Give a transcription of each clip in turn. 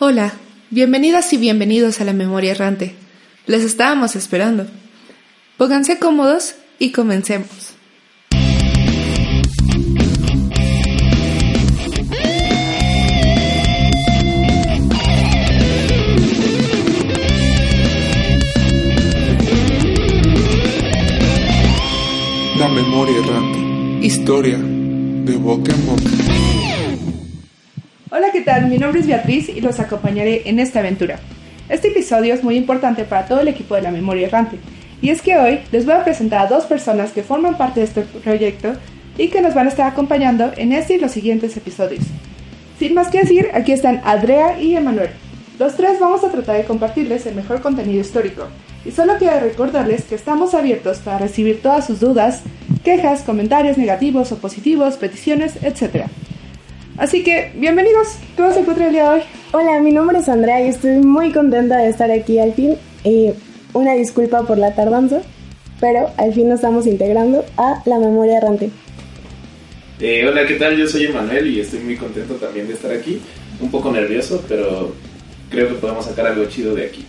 Hola, bienvenidas y bienvenidos a la Memoria Errante. Les estábamos esperando. Pónganse cómodos y comencemos. La Memoria Errante. Historia de boca en boca. Hola, ¿qué tal? Mi nombre es Beatriz y los acompañaré en esta aventura. Este episodio es muy importante para todo el equipo de la Memoria Errante, y es que hoy les voy a presentar a dos personas que forman parte de este proyecto y que nos van a estar acompañando en este y los siguientes episodios. Sin más que decir, aquí están Andrea y Emanuel. Los tres vamos a tratar de compartirles el mejor contenido histórico, y solo quiero recordarles que estamos abiertos para recibir todas sus dudas, quejas, comentarios negativos o positivos, peticiones, etc. Así que, bienvenidos. ¿Cómo se encuentra el día de hoy? Hola, mi nombre es Andrea y estoy muy contenta de estar aquí al fin. Eh, una disculpa por la tardanza, pero al fin nos estamos integrando a la memoria errante. Eh, hola, ¿qué tal? Yo soy Emanuel y estoy muy contento también de estar aquí. Un poco nervioso, pero creo que podemos sacar algo chido de aquí.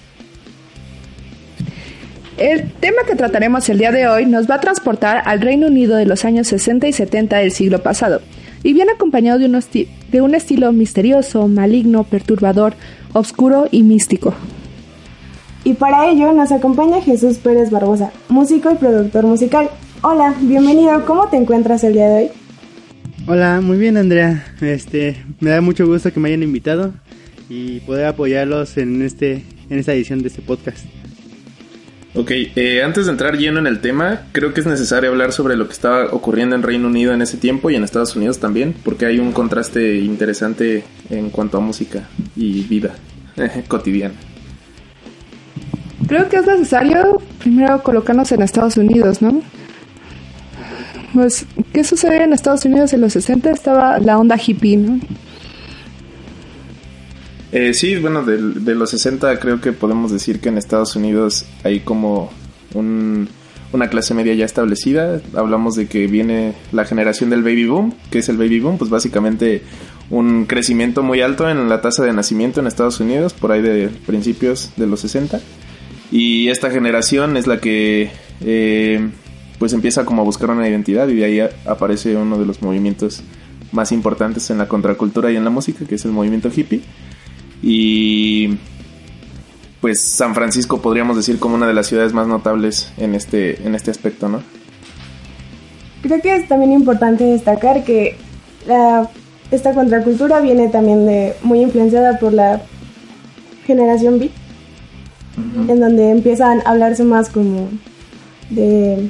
El tema que trataremos el día de hoy nos va a transportar al Reino Unido de los años 60 y 70 del siglo pasado, y viene acompañado de un, de un estilo misterioso, maligno, perturbador, oscuro y místico. Y para ello nos acompaña Jesús Pérez Barbosa, músico y productor musical. Hola, bienvenido, ¿cómo te encuentras el día de hoy? Hola, muy bien Andrea. Este, me da mucho gusto que me hayan invitado y poder apoyarlos en este en esta edición de este podcast. Ok, eh, antes de entrar lleno en el tema, creo que es necesario hablar sobre lo que estaba ocurriendo en Reino Unido en ese tiempo y en Estados Unidos también, porque hay un contraste interesante en cuanto a música y vida cotidiana. Creo que es necesario primero colocarnos en Estados Unidos, ¿no? Pues, ¿qué sucede en Estados Unidos en los 60? Estaba la onda hippie, ¿no? Eh, sí, bueno, de, de los 60 creo que podemos decir que en Estados Unidos hay como un- una clase media ya establecida. Hablamos de que viene la generación del baby boom. ¿Qué es el baby boom? Pues básicamente un crecimiento muy alto en la tasa de nacimiento en Estados Unidos, por ahí de principios de los 60. Y esta generación es la que eh, pues empieza como a buscar una identidad y de ahí aparece uno de los movimientos más importantes en la contracultura y en la música, que es el movimiento hippie. Y pues San Francisco podríamos decir como una de las ciudades más notables en este, en este aspecto, ¿no? Creo que es también importante destacar que la- esta contracultura viene también de muy influenciada por la generación beat, en donde empiezan a hablarse más como de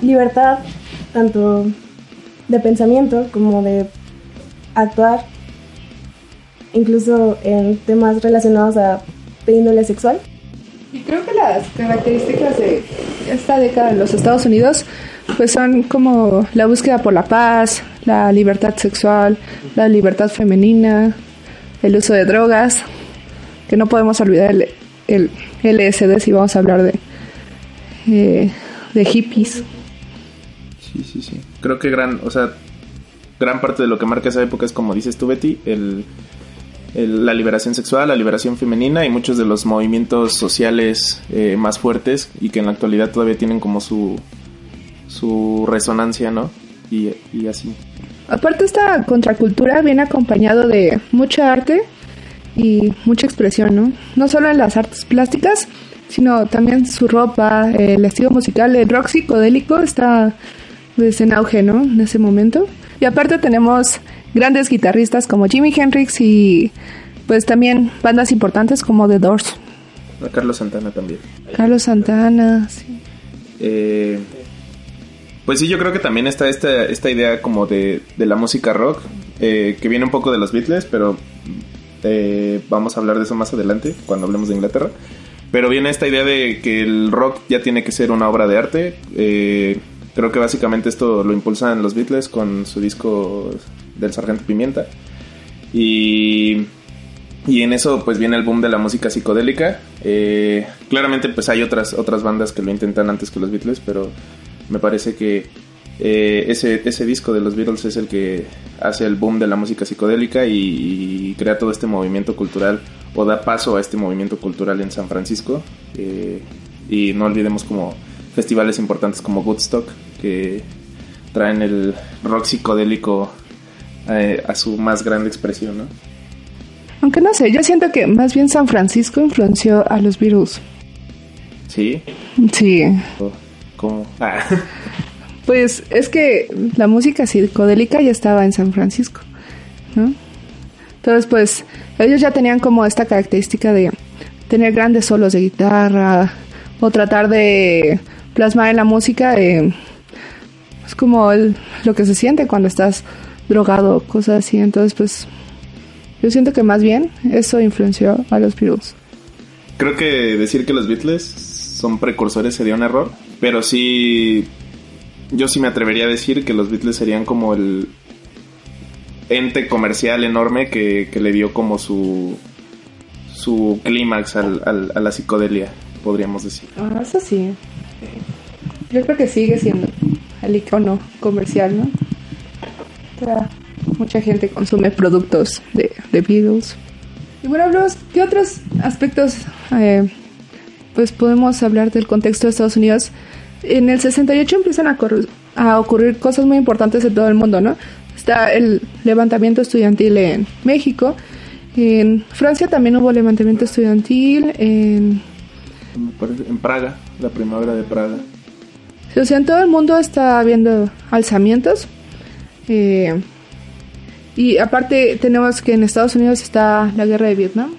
libertad, tanto de pensamiento como de actuar, incluso en temas relacionados a índole sexual. Y creo que las características de esta década en los Estados Unidos pues son como la búsqueda por la paz, la libertad sexual, la libertad femenina, el uso de drogas, que no podemos olvidar el, el LSD si vamos a hablar de, eh, de hippies. Sí, sí, sí. Creo que gran, o sea, gran parte de lo que marca esa época es como dices tú, Betty, el, la liberación sexual, la liberación femenina y muchos de los movimientos sociales eh, más fuertes y que en la actualidad todavía tienen como su, su resonancia, ¿no? Y, y así. Aparte esta contracultura viene acompañado de mucha arte y mucha expresión, ¿no? No solo en las artes plásticas, sino también su ropa, el estilo musical, el rock psicodélico está pues, en auge, ¿no? En ese momento. Y aparte tenemos grandes guitarristas como Jimi Hendrix y pues también bandas importantes como The Doors. A Carlos Santana también. Carlos Santana, sí. Eh, pues sí, yo creo que también está esta, esta idea como de, de la música rock, eh, que viene un poco de los Beatles, pero eh, vamos a hablar de eso más adelante, cuando hablemos de Inglaterra. Pero viene esta idea de que el rock ya tiene que ser una obra de arte. Eh, creo que básicamente esto lo impulsan los Beatles con su disco del Sargento Pimienta. Y, y en eso pues viene el boom de la música psicodélica. Eh, claramente pues hay otras, otras bandas que lo intentan antes que los Beatles, pero me parece que eh, ese, ese disco de los Beatles es el que hace el boom de la música psicodélica y, crea todo este movimiento cultural o da paso a este movimiento cultural en San Francisco. Eh, y no olvidemos como festivales importantes como Woodstock que traen el rock psicodélico eh, a su más grande expresión, ¿no? Aunque no sé, yo siento que más bien San Francisco influenció a los Beatles. ¿Sí? Sí. ¿Cómo? Ah. Pues es que la música psicodélica ya estaba en San Francisco, ¿no? Entonces, pues ellos ya tenían como esta característica de tener grandes solos de guitarra o tratar de plasmar en la música eh, es como lo que se siente cuando estás drogado, cosas así. Entonces, pues yo siento que más bien eso influenció a los Beatles. Creo que decir que los Beatles son precursores sería un error, pero sí yo sí me atrevería a decir que los Beatles serían como el ente comercial enorme que, le dio como su su clímax al, a la psicodelia, podríamos decir. Ah, eso sí. Yo creo que sigue siendo el icono comercial, ¿no? Mucha gente consume productos de, de Beatles. Y bueno, Bros, ¿qué otros aspectos eh, pues podemos hablar del contexto de Estados Unidos? en el 68 empiezan a, a ocurrir cosas muy importantes en todo el mundo, ¿no? Está el levantamiento estudiantil en México, en Francia también hubo levantamiento estudiantil, en... En Praga, la primavera de Praga. O sea, en todo el mundo está habiendo alzamientos. Eh, y aparte tenemos que en Estados Unidos está la guerra de Vietnam.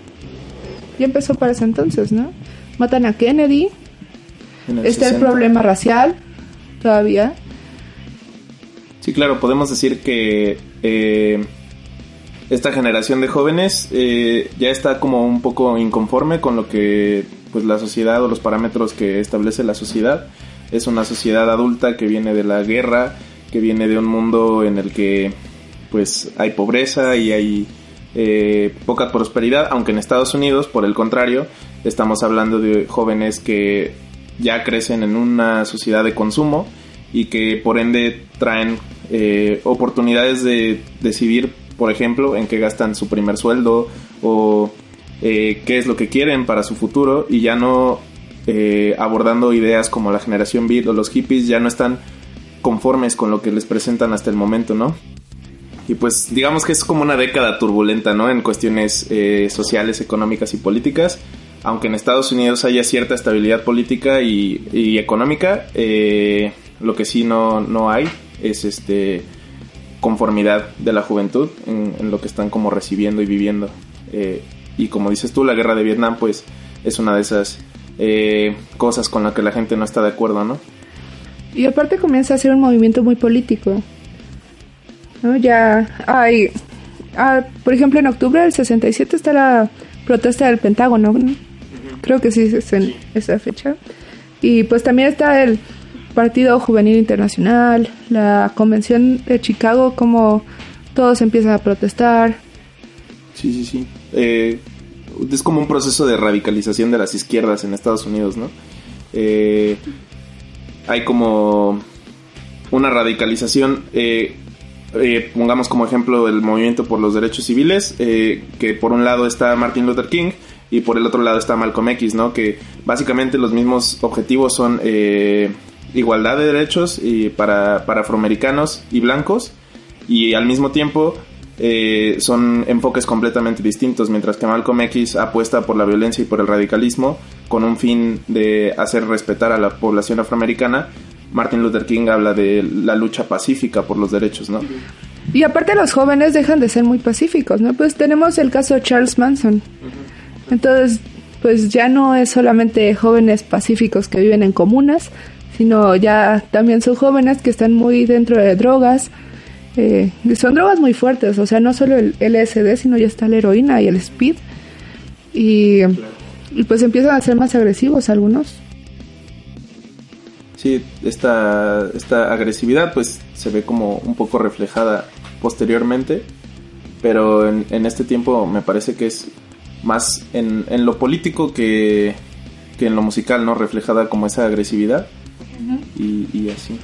Ya empezó para ese entonces, ¿no? Matan a Kennedy, Está el problema racial todavía. Sí, claro, podemos decir que eh, esta generación de jóvenes eh, ya está como un poco inconforme con lo que pues la sociedad o los parámetros que establece la sociedad. Es una sociedad adulta que viene de la guerra, que viene de un mundo en el que pues hay pobreza y hay eh, poca prosperidad, aunque en Estados Unidos, por el contrario, estamos hablando de jóvenes que ya crecen en una sociedad de consumo y que por ende traen eh, oportunidades de decidir, por ejemplo, en qué gastan su primer sueldo o eh, qué es lo que quieren para su futuro y ya no eh, abordando ideas como la generación Beat o los hippies ya no están conformes con lo que les presentan hasta el momento, ¿no? Y pues digamos que es como una década turbulenta, ¿no? En cuestiones sociales, económicas y políticas aunque en Estados Unidos haya cierta estabilidad política y, económica, eh, lo que sí no, no hay es este conformidad de la juventud en, lo que están como recibiendo y viviendo. Eh, y como dices tú, la guerra de Vietnam pues es una de esas eh, cosas con las que la gente no está de acuerdo, ¿no? Y aparte comienza a ser un movimiento muy político. ¿no? Ya hay, ah, por ejemplo, en octubre del 67 está la protesta del Pentágono, ¿no? Creo que sí es en esa fecha. Y pues también está el Partido Juvenil Internacional, la Convención de Chicago, como todos empiezan a protestar. Sí, sí, sí. Eh, es como un proceso de radicalización de las izquierdas en Estados Unidos, ¿no? Eh, hay como una radicalización, eh, pongamos como ejemplo el movimiento por los derechos civiles, que por un lado está Martin Luther King, y por el otro lado está Malcolm X, ¿no? Que básicamente los mismos objetivos son eh, igualdad de derechos y para, para, afroamericanos y blancos y al mismo tiempo eh, son enfoques completamente distintos, mientras que Malcolm X apuesta por la violencia y por el radicalismo con un fin de hacer respetar a la población afroamericana. Martin Luther King habla de la lucha pacífica por los derechos, ¿no? Y aparte los jóvenes dejan de ser muy pacíficos, ¿no? Pues tenemos el caso de Charles Manson. Entonces, pues ya no es solamente jóvenes pacíficos que viven en comunas, sino ya también son jóvenes que están muy dentro de drogas Eh, son drogas muy fuertes, o sea, no solo el LSD, sino ya está la heroína y el speed. Y, y pues empiezan a ser más agresivos algunos. Sí, esta, esta agresividad pues se ve como un poco reflejada posteriormente, pero en, en este tiempo me parece que es más en, en lo político que, que, en lo musical, ¿no? Reflejada como esa agresividad y, y así.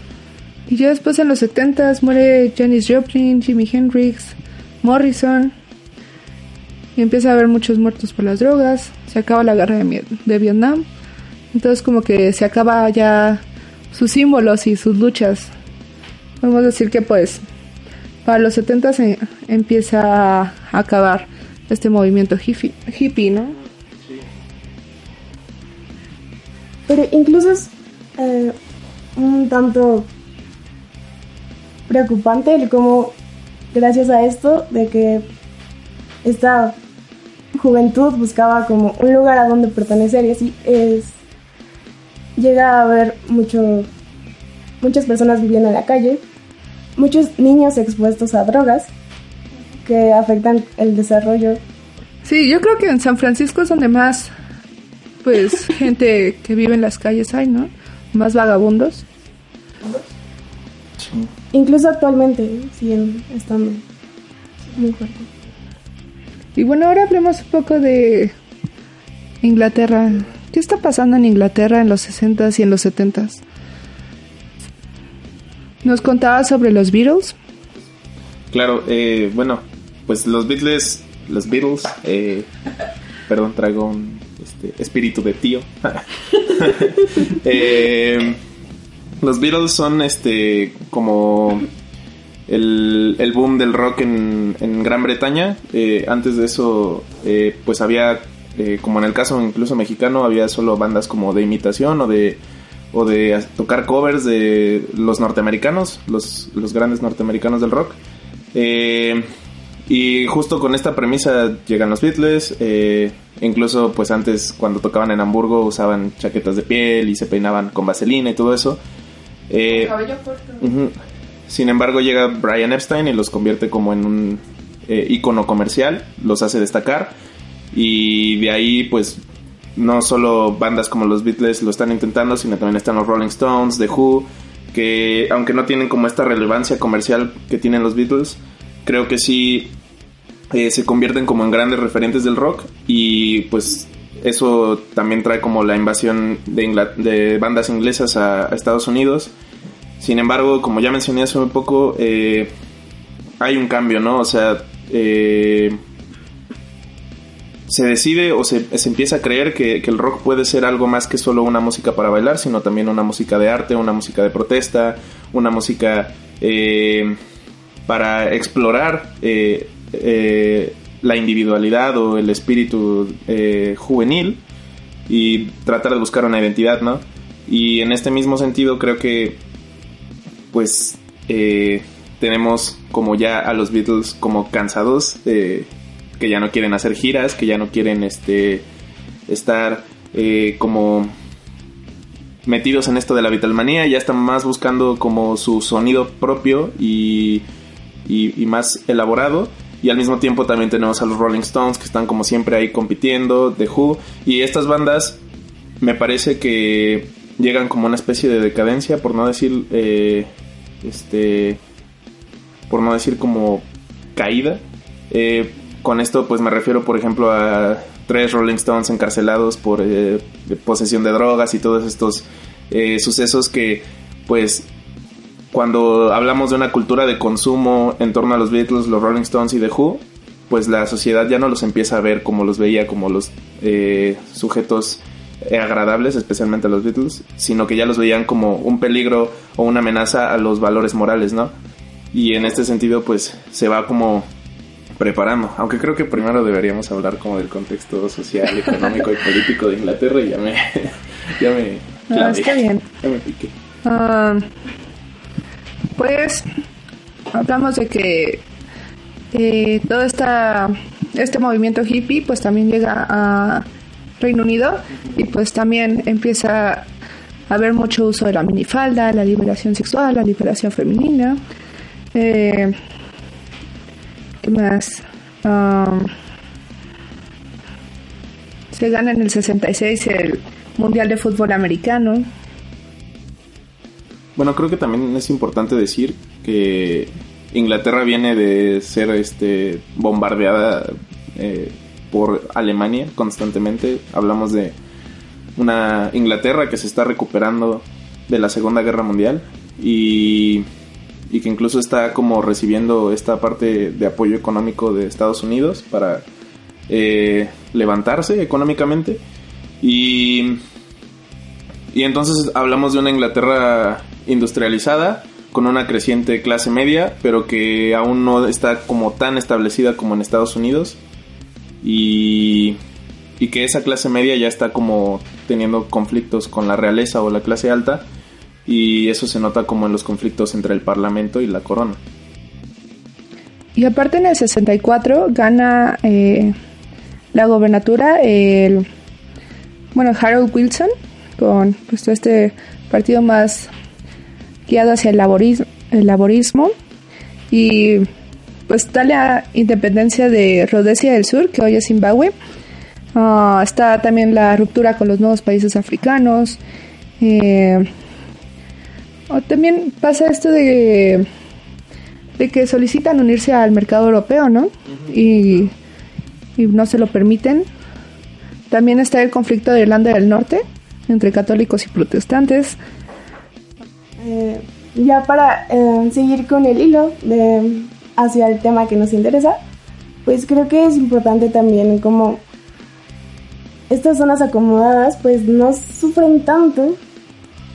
Y ya después en los 70 muere Janis Joplin, Jimi Hendrix, Morrison. Y empieza a haber muchos muertos por las drogas. Se acaba la guerra de, Vietnam. Entonces como que se acaba ya sus símbolos y sus luchas. Podemos decir que pues para los 70 se empieza a acabar este movimiento hippie, hippie ¿no? Pero incluso es eh, un tanto preocupante el cómo, gracias a esto, de que esta juventud buscaba como un lugar a donde pertenecer y así es llega a haber mucho muchas personas viviendo en la calle, muchos niños expuestos a drogas que afectan el desarrollo. Sí, yo creo que en San Francisco es donde más pues gente que vive en las calles hay, ¿no? Más vagabundos. Sí. Incluso actualmente siguen estando muy fuerte. Y bueno, ahora hablemos un poco de Inglaterra. ¿Qué está pasando en Inglaterra en los 60s y en los 70s? ¿Nos contaba sobre los Beatles? Claro, eh, bueno, pues los Beatles, los Beatles, eh, perdón, traigo un este, espíritu de tío. eh, los Beatles son este como el, el boom del rock en, en Gran Bretaña. Eh, antes de eso, eh, pues había, eh, como en el caso incluso mexicano, había solo bandas como de imitación o de, o de tocar covers de los norteamericanos, los, los grandes norteamericanos del rock. Eh, y justo con esta premisa llegan los Beatles. Incluso, pues antes, cuando tocaban en Hamburgo, usaban chaquetas de piel y se peinaban con vaselina y todo eso. Eh, cabello corto. ujú. Sin embargo, llega Brian Epstein y los convierte como en un eh, ícono comercial, los hace destacar. Y de ahí, pues, no solo bandas como los Beatles lo están intentando, sino también están los Rolling Stones, The Who, que aunque no tienen como esta relevancia comercial que tienen los Beatles, creo que sí eh, se convierten como en grandes referentes del rock y pues eso también trae como la invasión de, bandas inglesas a, Estados Unidos. Sin embargo, como ya mencioné hace un poco, eh, hay un cambio, ¿no? O sea, eh, se decide o se, empieza a creer que, que el rock puede ser algo más que solo una música para bailar, sino también una música de arte, una música de protesta, una música eh, para explorar eh, eh, la individualidad o el espíritu eh, juvenil y tratar de buscar una identidad, ¿no? Y en este mismo sentido creo que pues eh, tenemos como ya a los Beatles como cansados, eh, que ya no quieren hacer giras, que ya no quieren este estar eh, como metidos en esto de la Beatlemanía, ya están más buscando como su sonido propio y, y, y más elaborado. Y al mismo tiempo también tenemos a los Rolling Stones que están como siempre ahí compitiendo, The Who. Y estas bandas me parece que llegan como una especie de decadencia, por no decir, eh, este, por no decir como caída. Eh, con esto pues me refiero por ejemplo a tres Rolling Stones encarcelados por eh, posesión de drogas y todos estos eh, sucesos que pues cuando hablamos de una cultura de consumo en torno a los Beatles, los Rolling Stones y The Who, pues la sociedad ya no los empieza a ver como los veía, como los eh, sujetos agradables, especialmente a los Beatles, sino que ya los veían como un peligro o una amenaza a los valores morales, ¿no? Y en este sentido, pues se va como preparando, aunque creo que primero deberíamos hablar como del contexto social, económico y político de Inglaterra y ya me... ya me está bien. Ya me piqué. Ah, pues hablamos de que eh, todo esta, este movimiento hippie pues también llega a Reino Unido y pues también empieza a haber mucho uso de la minifalda, la liberación sexual, la liberación femenina. Eh, ¿Qué más? Um, se gana en el 66 el Mundial de Fútbol Americano. Bueno, creo que también es importante decir que Inglaterra viene de ser este bombardeada eh, por Alemania constantemente. Hablamos de una Inglaterra que se está recuperando de la Segunda Guerra Mundial y, y que incluso está como recibiendo esta parte de apoyo económico de Estados Unidos para eh, levantarse económicamente. Y, y entonces hablamos de una Inglaterra industrializada, con una creciente clase media, pero que aún no está como tan establecida como en Estados Unidos. Y, que esa clase media ya está como teniendo conflictos con la realeza o la clase alta. Y eso se nota como en los conflictos entre el Parlamento y la corona. Y aparte en el 64 gana eh, la gobernatura el bueno Harold Wilson con pues, este partido más guiado hacia el laborismo, el laborismo y pues está la independencia de Rhodesia del Sur, que hoy es Zimbabue. Ah, está también la ruptura con los nuevos países africanos. Eh, también pasa esto de, de que solicitan unirse al mercado europeo, ¿no? y, y no se lo permiten. También está el conflicto de Irlanda del Norte entre católicos y protestantes. Eh, ya para eh, seguir con el hilo de, hacia el tema que nos interesa, pues creo que es importante también como estas zonas acomodadas pues no sufren tanto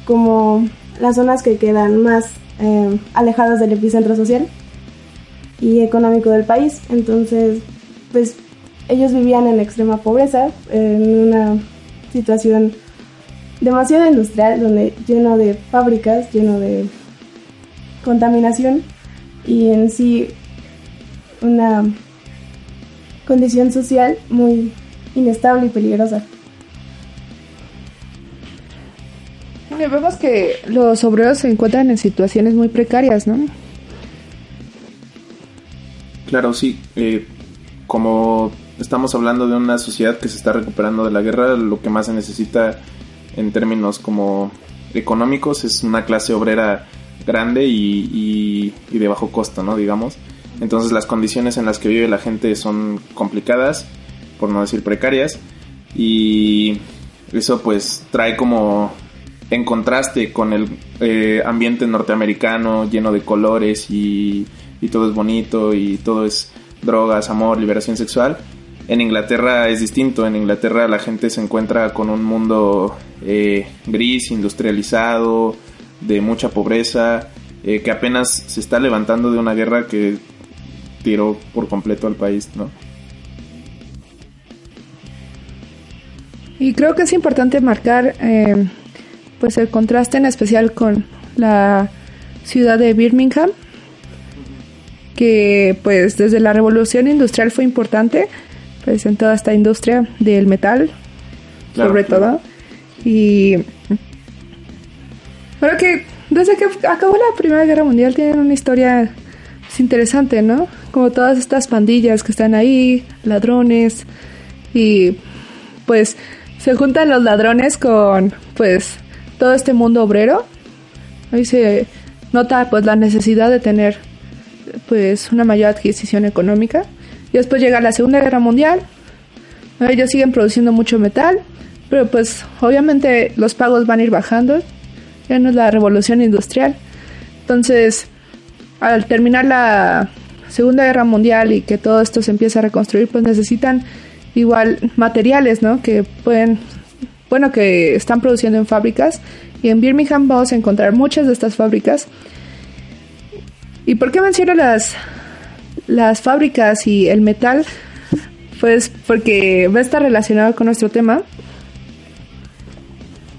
como las zonas que quedan más eh, alejadas del epicentro social y económico del país. Entonces, pues ellos vivían en extrema pobreza, en una situación demasiado industrial, donde lleno de fábricas, lleno de contaminación y en sí una condición social muy inestable y peligrosa. Vemos que los obreros se encuentran en situaciones muy precarias, ¿no? Claro, sí. Eh, como estamos hablando de una sociedad que se está recuperando de la guerra, lo que más se necesita en términos como económicos es una clase obrera grande y, de bajo costo, ¿no? Digamos. Entonces las condiciones en las que vive la gente son complicadas, por no decir precarias, y eso pues trae como en contraste con el eh, ambiente norteamericano lleno de colores y, y todo es bonito y todo es drogas, amor, liberación sexual. En Inglaterra es distinto, en Inglaterra la gente se encuentra con un mundo eh, gris, industrializado, de mucha pobreza, eh, que apenas se está levantando de una guerra que tiró por completo al país, ¿no? Y creo que es importante marcar eh, pues el contraste en especial con la ciudad de Birmingham, que pues desde la revolución industrial fue importante pues en toda esta industria del metal sobre todo. Y creo que desde que acabó la primera guerra mundial tienen una historia interesante no como todas estas pandillas que están ahí ladrones y pues se juntan los ladrones con pues todo este mundo obrero. Ahí se nota pues la necesidad de tener pues una mayor adquisición económica. Y después llega la Segunda Guerra Mundial. Ellos siguen produciendo mucho metal, pero pues obviamente los pagos van a ir bajando. Ya no es la revolución industrial. Entonces, al terminar la Segunda Guerra Mundial y que todo esto se empieza a reconstruir, pues necesitan igual materiales, ¿no? Que pueden, bueno, que están produciendo en fábricas. Y en Birmingham vamos a encontrar muchas de estas fábricas ¿Y por qué menciono las, las fábricas y el metal? Pues porque va a estar relacionado con nuestro tema.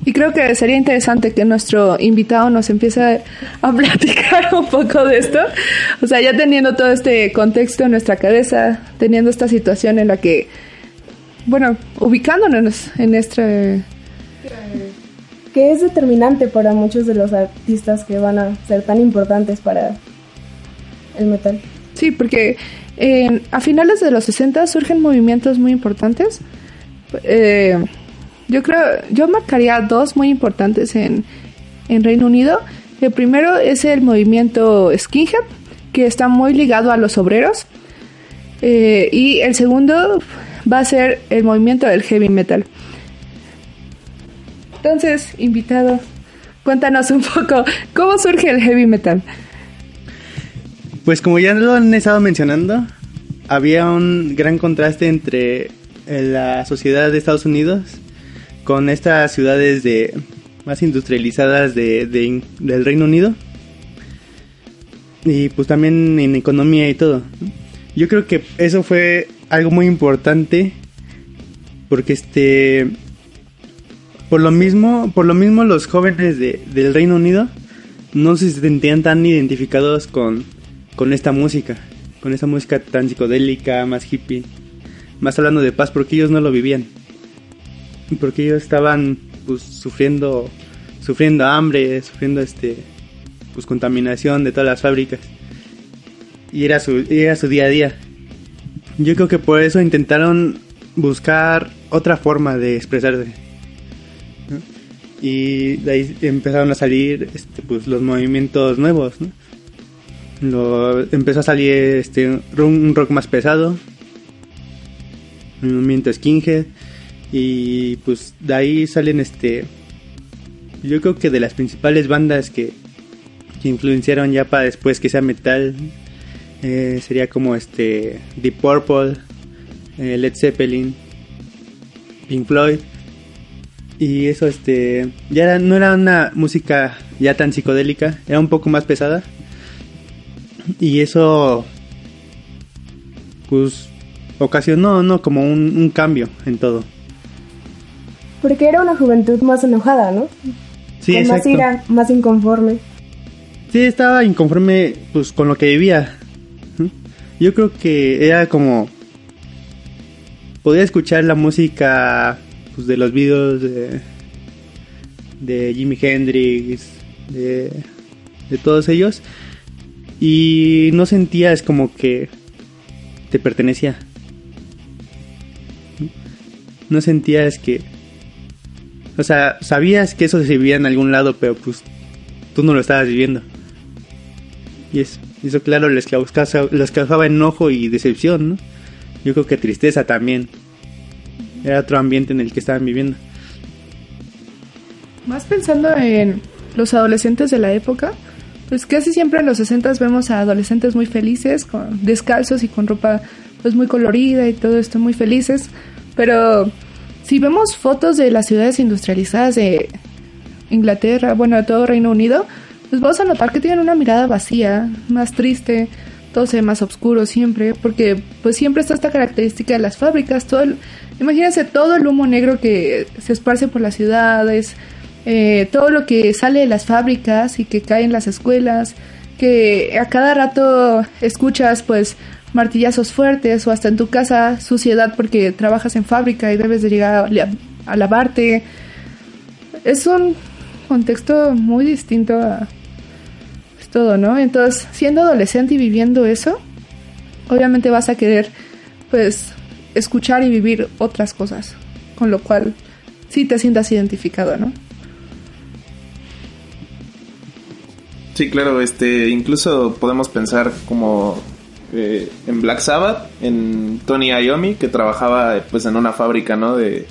Y creo que sería interesante que nuestro invitado nos empiece a platicar un poco de esto. O sea, ya teniendo todo este contexto en nuestra cabeza, teniendo esta situación en la que, bueno, ubicándonos en este... Que es determinante para muchos de los artistas que van a ser tan importantes para el metal. Sí, porque eh, a finales de los 60 surgen movimientos muy importantes. Eh, yo creo, yo marcaría dos muy importantes en, en Reino Unido. El primero es el movimiento skinhead, que está muy ligado a los obreros. Eh, y el segundo va a ser el movimiento del heavy metal. Entonces, invitado, cuéntanos un poco cómo surge el heavy metal. Pues como ya lo han estado mencionando, había un gran contraste entre eh, la sociedad de Estados Unidos con estas ciudades de más industrializadas de, de- del Reino Unido y pues también en economía y todo. Yo creo que eso fue algo muy importante porque este por lo mismo por lo mismo los jóvenes de, del Reino Unido no se sentían tan identificados con, con esta música, con esta música tan psicodélica, más hippie, más hablando de paz porque ellos no lo vivían. Porque ellos estaban pues sufriendo sufriendo hambre, sufriendo este pues contaminación de todas las fábricas. Y era su era su día a día. Yo creo que por eso intentaron buscar otra forma de expresarse. Y de ahí empezaron a salir este, pues, los movimientos nuevos. ¿no? Lo, empezó a salir este, un rock más pesado, un movimiento skinhead. Y pues de ahí salen este. Yo creo que de las principales bandas que, que influenciaron ya para después que sea metal eh, sería como este Deep Purple, eh, Led Zeppelin, Pink Floyd y eso este ya no era una música ya tan psicodélica, era un poco más pesada y eso pues ocasionó no como un, un cambio en todo. Porque era una juventud más enojada, ¿no? Sí, Con más exacto. ira, más inconforme. Sí, estaba inconforme pues con lo que vivía. Yo creo que era como podía escuchar la música pues, de los videos de de Jimi Hendrix, de, de todos ellos y no sentías como que te pertenecía. No sentías que o sea, sabías que eso se vivía en algún lado, pero pues tú no lo estabas viviendo. Y eso, eso claro, les causaba, les causaba enojo y decepción, ¿no? Yo creo que tristeza también. Era otro ambiente en el que estaban viviendo. Más pensando en los adolescentes de la época, pues casi siempre en los 60 vemos a adolescentes muy felices, con descalzos y con ropa pues muy colorida y todo esto muy felices, pero si vemos fotos de las ciudades industrializadas de Inglaterra, bueno, de todo Reino Unido, pues vamos a notar que tienen una mirada vacía, más triste, todo se ve más oscuro siempre, porque pues siempre está esta característica de las fábricas, todo el- imagínense todo el humo negro que se esparce por las ciudades, eh, todo lo que sale de las fábricas y que cae en las escuelas, que a cada rato escuchas pues martillazos fuertes o hasta en tu casa suciedad porque trabajas en fábrica y debes de llegar a, a lavarte. Es un contexto muy distinto a pues, todo, ¿no? Entonces, siendo adolescente y viviendo eso, obviamente vas a querer pues escuchar y vivir otras cosas, con lo cual sí te sientas identificado, ¿no? Sí, claro, este, incluso podemos pensar como eh, en Black Sabbath, en Tony Iommi, que trabajaba pues en una fábrica, ¿no? De,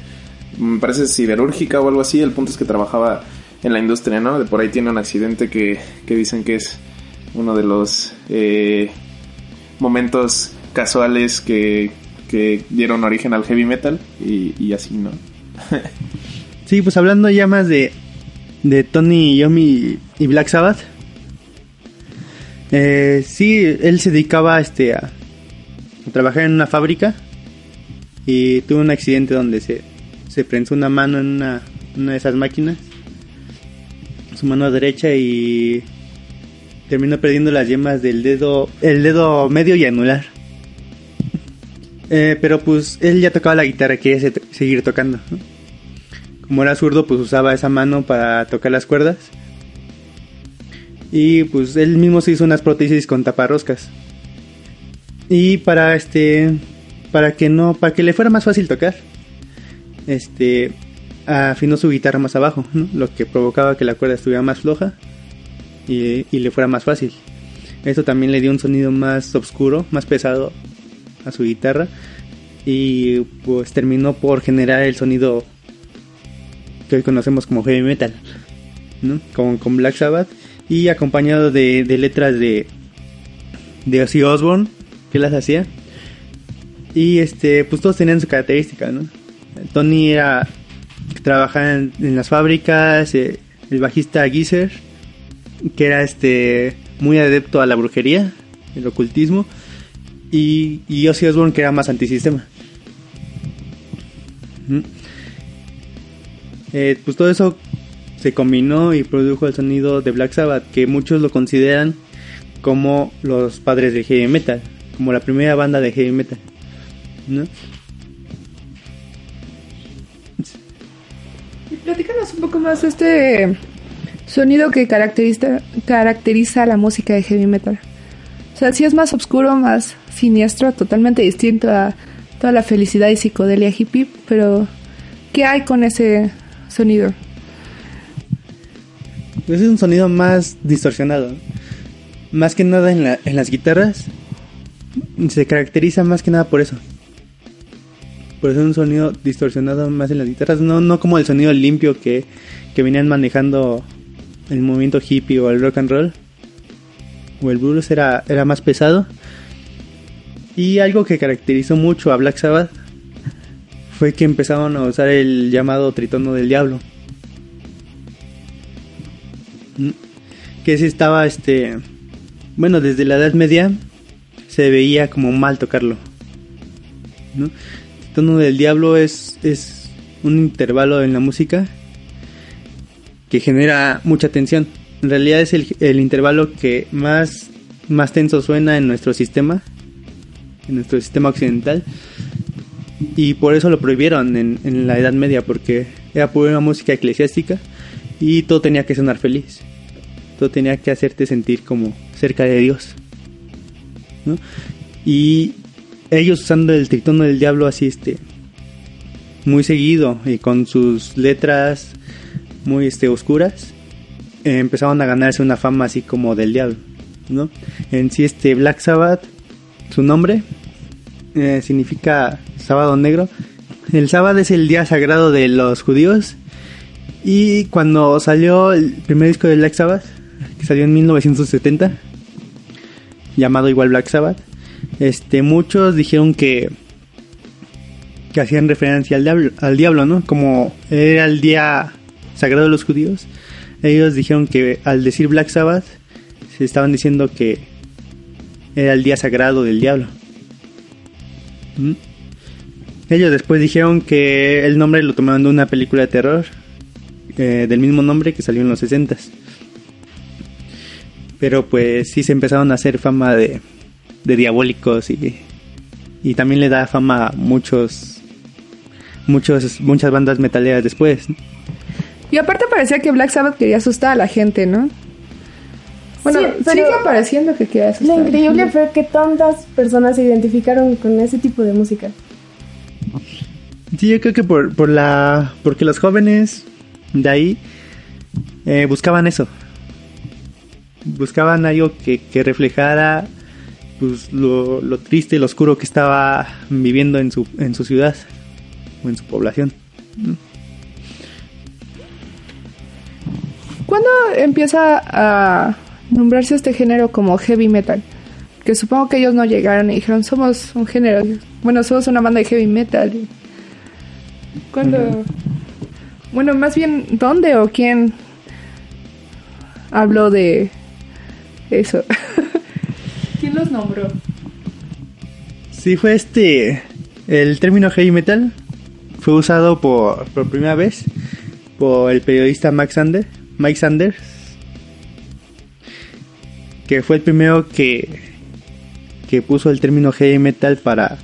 me parece siderúrgica o algo así, el punto es que trabajaba en la industria, ¿no? De por ahí tiene un accidente que, que dicen que es uno de los eh, momentos casuales que, que dieron origen al heavy metal y, y así, ¿no? Sí, pues hablando ya más de, de Tony Yomi y Black Sabbath. Eh, sí, él se dedicaba este, a, a trabajar en una fábrica y tuvo un accidente donde se, se prensó una mano en una, de esas máquinas, su mano derecha y terminó perdiendo las yemas del dedo, el dedo medio y anular. Eh, pero pues él ya tocaba la guitarra, quería se- seguir tocando. Como era zurdo, pues usaba esa mano para tocar las cuerdas. Y pues él mismo se hizo unas prótesis con taparroscas. Y para este para que no para que le fuera más fácil tocar. Este afinó su guitarra más abajo, lo que provocaba que la cuerda estuviera más floja y, y le fuera más fácil. Esto también le dio un sonido más oscuro, más pesado a su guitarra y pues terminó por generar el sonido que hoy conocemos como heavy metal, ¿no? Con, con Black Sabbath y acompañado de, de letras de de Ozzy Osbourne que las hacía y este pues todos tenían su característica, ¿no? Tony era trabajaba en, las fábricas, eh, el bajista Geezer que era este muy adepto a la brujería, el ocultismo y, y Ozzy Osbourne que era más antisistema. Ujú. Eh, pues todo eso se combinó y produjo el sonido de Black Sabbath, que muchos lo consideran como los padres del heavy metal, como la primera banda de heavy metal. ¿no? Platícanos un poco más este sonido que caracteriza, la música de heavy metal. O sea, si es más oscuro, más siniestro, totalmente distinto a toda la felicidad y psicodelia hippie, pero ¿qué hay con ese sonido? Pues es un sonido más distorsionado. Más que nada en, la- en las guitarras. Se caracteriza más que nada por eso. Por eso es un sonido distorsionado más en las guitarras. No, no como el sonido limpio que, que venían manejando el movimiento hippie o el rock and roll. O el blues era, era más pesado. Y algo que caracterizó mucho a Black Sabbath fue que empezaron a usar el llamado tritono del diablo. Que si estaba este bueno desde la edad media se veía como mal tocarlo ¿no? el tono del diablo es es un intervalo en la música que genera mucha tensión en realidad es el, intervalo que más más tenso suena en nuestro sistema en nuestro sistema occidental y por eso lo prohibieron en, en la Edad Media porque era por una música eclesiástica y todo tenía que sonar feliz. Todo tenía que hacerte sentir como cerca de Dios. ¿no? Y ellos usando el tritono del diablo así este muy seguido y con sus letras muy este oscuras eh, empezaron a ganarse una fama así como del diablo, ¿no? En sí este Black Sabbath su nombre eh, significa sábado negro. El sábado es el día sagrado de los judíos y cuando salió el primer disco de Black Sabbath, que salió en 1970, llamado igual Black Sabbath, este, muchos dijeron que que hacían referencia al diablo, al diablo, ¿no? Como era el día sagrado de los judíos, ellos dijeron que al decir Black Sabbath se estaban diciendo que era el día sagrado del diablo. ¿Mm? Ellos después dijeron que el nombre lo tomaron de una película de terror eh, del mismo nombre que salió en los 60 Pero pues sí se empezaron a hacer fama de, de diabólicos y, y también le da fama a muchos, muchos, muchas bandas metaleras después. ¿no? Y aparte parecía que Black Sabbath quería asustar a la gente, ¿no? Bueno, Sí, sigue pareciendo que quería asustar. Lo increíble fue que tantas personas se identificaron con ese tipo de música. Sí, yo creo que por, por la, porque los jóvenes de ahí eh, buscaban eso. Buscaban algo que, que reflejara pues, lo, lo triste y lo oscuro que estaba viviendo en su, en su ciudad o en su población. ¿Cuándo empieza a nombrarse este género como heavy metal? Que supongo que ellos no llegaron y dijeron, somos un género, bueno, somos una banda de heavy metal. ¿Cuándo? Bueno, más bien, ¿dónde o quién habló de eso? ¿Quién los nombró? Sí, fue este. El término heavy metal fue usado por, por primera vez por el periodista Max Sander, Mike Sanders, que fue el primero que, que puso el término heavy metal para,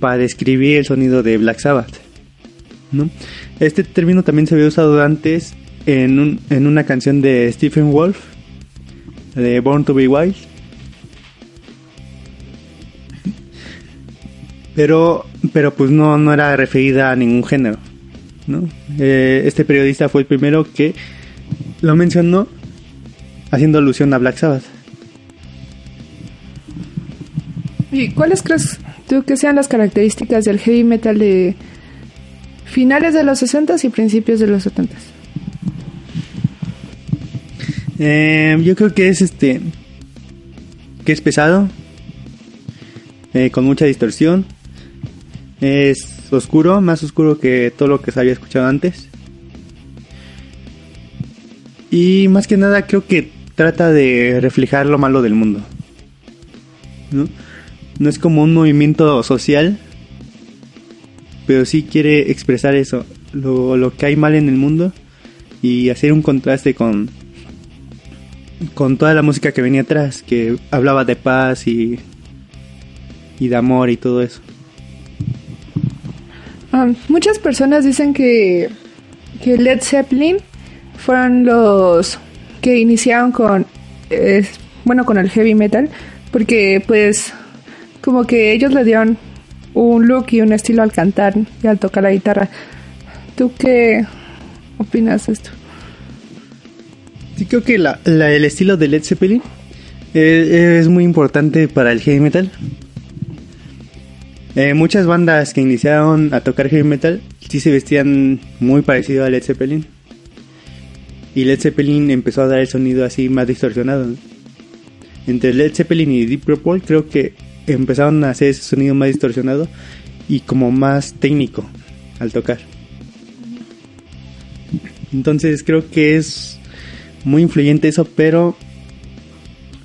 para describir el sonido de Black Sabbath. Este término también se había usado antes en, en una canción de Stephen Wolf de Born to Be Wild. Pero, pero pues no, no era referida a ningún género. Eh, este periodista fue el primero que lo mencionó haciendo alusión a Black Sabbath. ¿Y cuáles crees tú que sean las características del heavy metal de finales de los 60 y principios de los 70 eh, yo creo que es este que es pesado eh, con mucha distorsión. Es oscuro más oscuro que todo lo que se había escuchado antes. Y más que nada creo que trata de reflejar lo malo del mundo ¿no? no es como un movimiento social, pero sí quiere expresar eso, lo, lo que hay mal en el mundo y hacer un contraste con, con toda la música que venía atrás, que hablaba de paz y, y de amor y todo eso. Ah, muchas personas dicen que, que Led Zeppelin fueron los que iniciaron con, bueno, con el heavy metal, porque pues como que ellos le dieron un look y un estilo al cantar y al tocar la guitarra. ¿Tú qué opinas de esto? Sí, creo que el estilo de Led Zeppelin eh, es muy importante para el heavy metal. Eh, muchas bandas que iniciaron a tocar heavy metal sí se vestían muy parecido a Led Zeppelin. Y Led Zeppelin empezó a dar el sonido así más distorsionado. Entre Led Zeppelin y Deep Purple creo que empezaron a hacer ese sonido más distorsionado y como más técnico al tocar. Entonces creo que es muy influyente eso, pero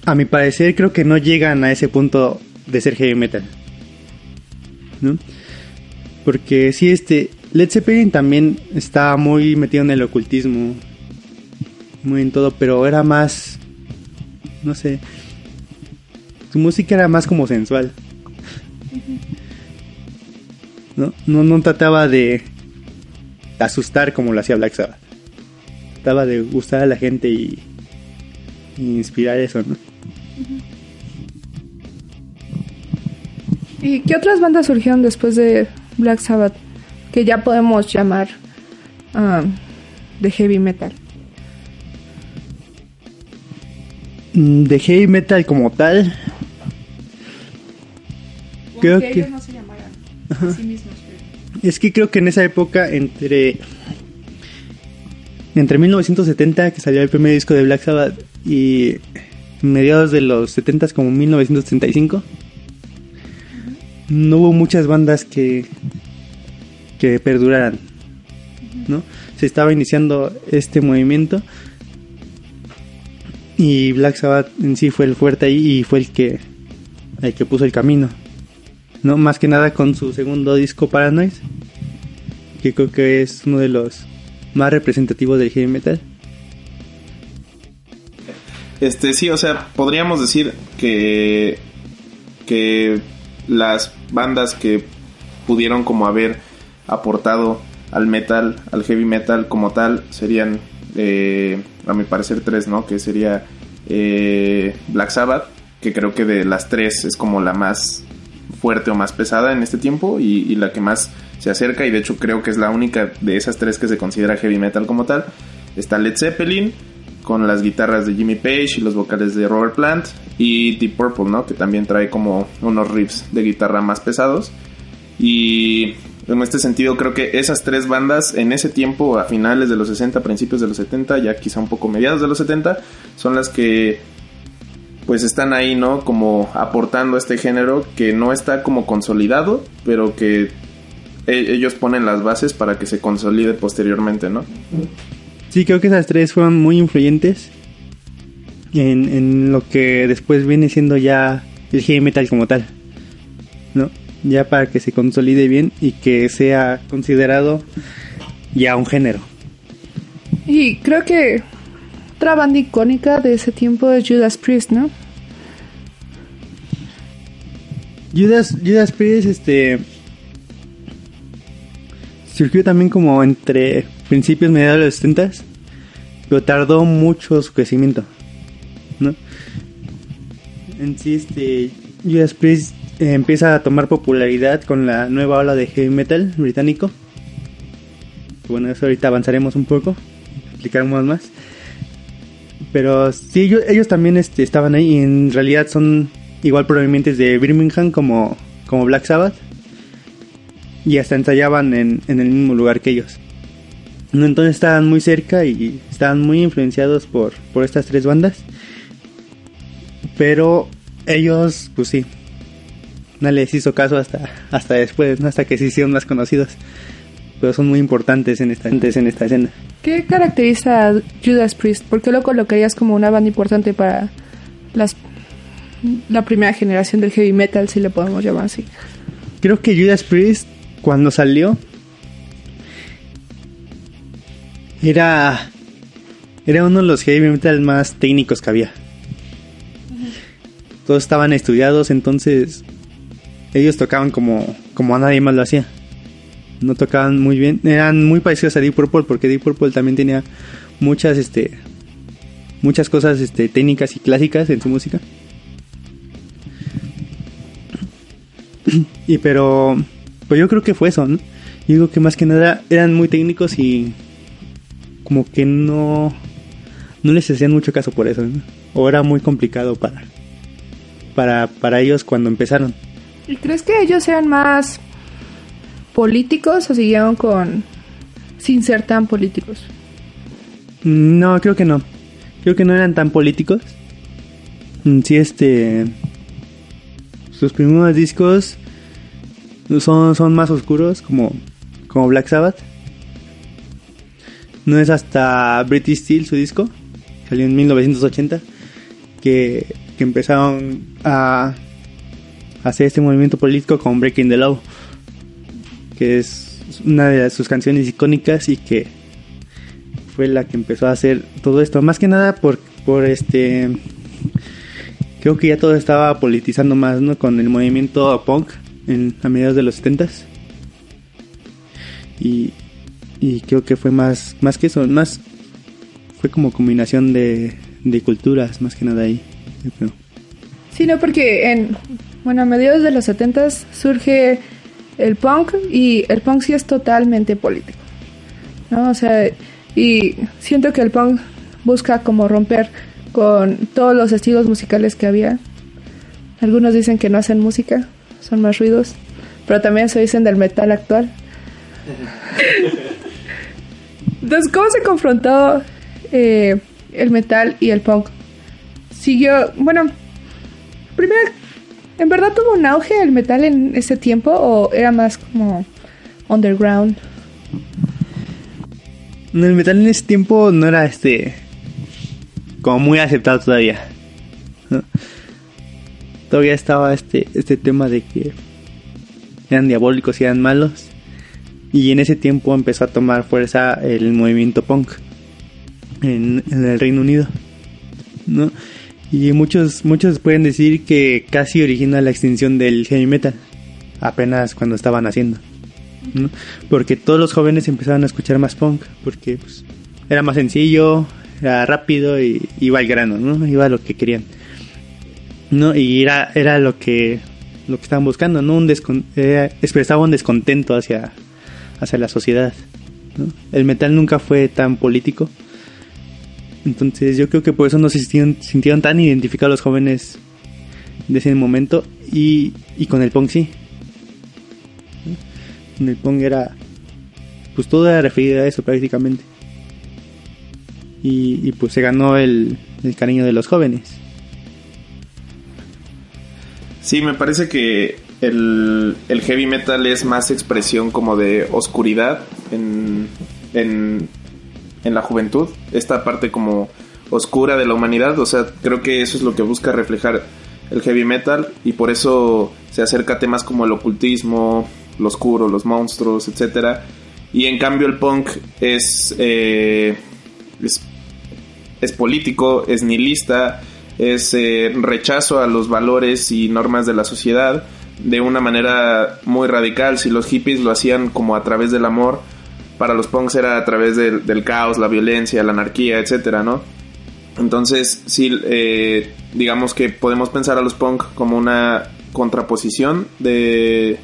a mi parecer creo que no llegan a ese punto de ser heavy metal. ¿No? Porque si este Led Zeppelin también estaba muy metido en el ocultismo, muy en todo, pero era más no sé, su música era más como sensual. ¿No? No, trataba de asustar como lo hacía Black Sabbath. Trataba de gustar a la gente y, inspirar eso, ¿no? ¿Y qué otras bandas surgieron después de Black Sabbath que ya podemos llamar ah, de heavy metal? Mm, de heavy metal como tal, creo que, ellos no se Es que creo que en esa época, entre. Entre 1970, que salió el primer disco de Black Sabbath, y mediados de los 70 como 1935, no hubo muchas bandas que. que perduraran. ¿No? Se estaba iniciando este movimiento. Y Black Sabbath en sí fue el fuerte ahí y fue el que, el que puso el camino. ¿No? Más que nada con su segundo disco Paranoid, que creo que es uno de los más representativos del heavy metal. Este, sí, o sea, podríamos decir que, que las bandas que pudieron como haber aportado al metal, al heavy metal como tal, serían, eh, a mi parecer, tres, ¿no? Que sería eh, Black Sabbath, que creo que de las tres es como la más fuerte o más pesada en este tiempo y, la que más se acerca y de hecho creo que es la única de esas tres que se considera heavy metal como tal. Está Led Zeppelin con las guitarras de Jimmy Page y los vocales de Robert Plant y Deep Purple, ¿no? Que también trae como unos riffs de guitarra más pesados y en este sentido creo que esas tres bandas en ese tiempo a finales de los 60, principios de los 70, ya quizá un poco mediados de los 70, son las que pues están ahí, ¿no? Como aportando este género que no está como consolidado, pero que e-, ellos ponen las bases para que se consolide posteriormente, ¿no? Sí, creo que esas tres fueron muy influyentes en, en lo que después viene siendo ya el heavy metal como tal, ¿no? Ya para que se consolide bien y que sea considerado ya un género. Y creo que otra banda icónica de ese tiempo es Judas Priest, ¿no? Judas, Judas Priest, este. Surgió también como entre principios mediados de los 70 pero tardó mucho su crecimiento, ¿no? En sí, este, Judas Priest eh, empieza a tomar popularidad con la nueva ola de heavy metal británico. Bueno, eso ahorita avanzaremos un poco, explicaremos más. Pero sí, ellos, ellos también este, estaban ahí y en realidad son igual provenientes de Birmingham como, como Black Sabbath. Y hasta ensayaban en, en el mismo lugar que ellos. Entonces estaban muy cerca y estaban muy influenciados por, por estas tres bandas. Pero ellos, pues sí, no les hizo caso hasta, hasta después, ¿no? hasta que se hicieron más conocidos. Pero son muy importantes en esta, en esta escena. ¿Qué caracteriza a Judas Priest? ¿Por qué lo colocarías como una banda importante para las, la primera generación del heavy metal, si le podemos llamar así? Creo que Judas Priest, cuando salió, era, era uno de los heavy metal más técnicos que había. Todos estaban estudiados, entonces ellos tocaban como, como a nadie más lo hacía. No tocaban muy bien, eran muy parecidos a Deep Purple porque Deep Purple también tenía muchas este muchas cosas este técnicas y clásicas en su música. y pero pues yo creo que fue eso, ¿no? Yo digo que más que nada eran muy técnicos y como que no no les hacían mucho caso por eso. O era muy complicado para para para ellos cuando empezaron. ¿Y crees que ellos eran más políticos o siguieron con sin ser tan políticos? No, creo que no. Creo que no eran tan políticos. Mm, Sí, este. Sus primeros discos son, son más oscuros, como, como Black Sabbath. No es hasta British Steel su disco, salió en 1980, que, que empezaron a hacer este movimiento político con Breaking the Law, que es una de sus canciones icónicas y que fue la que empezó a hacer todo esto. Más que nada por, por este. Creo que ya todo estaba politizando más, ¿no? Con el movimiento punk en, a mediados de los 70s. Y, y creo que fue más, más que eso, más. Fue como combinación de, de culturas, más que nada ahí. yo creo. Sí, no, porque en, bueno, a mediados de los 70 surge el punk y el punk sí es totalmente político. ¿No? O sea, y siento que el punk busca como romper con todos los estilos musicales que había. Algunos dicen que no hacen música, son más ruidos, pero también se dicen del metal actual. Entonces, ¿cómo se confrontó eh, el metal y el punk? Siguió, bueno, primero, ¿en verdad tuvo un auge el metal en ese tiempo o era más como underground? El metal en ese tiempo no era este. como muy aceptado todavía. Todavía estaba este, este tema de que eran diabólicos y eran malos. Y en ese tiempo empezó a tomar fuerza el movimiento punk en el Reino Unido. ¿no? Y muchos, muchos pueden decir que casi origina la extinción del heavy metal. Apenas cuando estaban haciendo. ¿no? Porque todos los jóvenes empezaban a escuchar más punk. Porque pues, era más sencillo, era rápido y iba al grano, ¿no? Iba a lo que querían. ¿no? Y era, era lo que lo que estaban buscando, ¿no? Un descon eh, expresaba un descontento hacia, hacia la sociedad. ¿no? El metal nunca fue tan político. Entonces yo creo que por eso no se sintieron, sintieron tan identificados los jóvenes de ese momento y, y con el punk sí. Con el punk era... Pues todo era referido a eso prácticamente. Y, y pues se ganó el, el cariño de los jóvenes. Sí, me parece que el, el heavy metal es más expresión como de oscuridad en, en, en la juventud. Esta parte como oscura de la humanidad. O sea, creo que eso es lo que busca reflejar el heavy metal y por eso se acerca a temas como el ocultismo, lo oscuro, los monstruos, etcétera. Y en cambio el punk es, eh, es, político, es nihilista, es eh, rechazo a los valores y normas de la sociedad de una manera muy radical. Si los hippies lo hacían como a través del amor, para los punks era a través del, caos, la violencia, la anarquía, etcétera, ¿no? Entonces, sí, eh, digamos que podemos pensar a los punk como una contraposición de,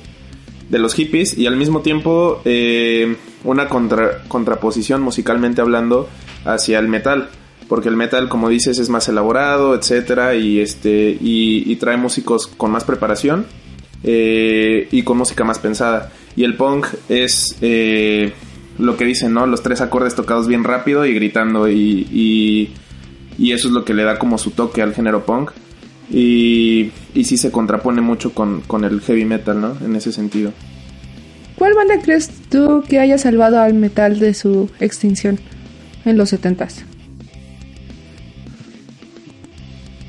de los hippies y al mismo tiempo eh, una contra- contraposición musicalmente hablando hacia el metal. Porque el metal, como dices, es más elaborado, etcétera, y este y, y trae músicos con más preparación eh, y con música más pensada. Y el punk es eh, lo que dicen, ¿no? Los tres acordes tocados bien rápido y gritando y, y, y eso es lo que le da como su toque al género punk. Y, y sí se contrapone mucho con, con el heavy metal, ¿no? En ese sentido. ¿Cuál banda crees tú que haya salvado al metal de su extinción en los 70s?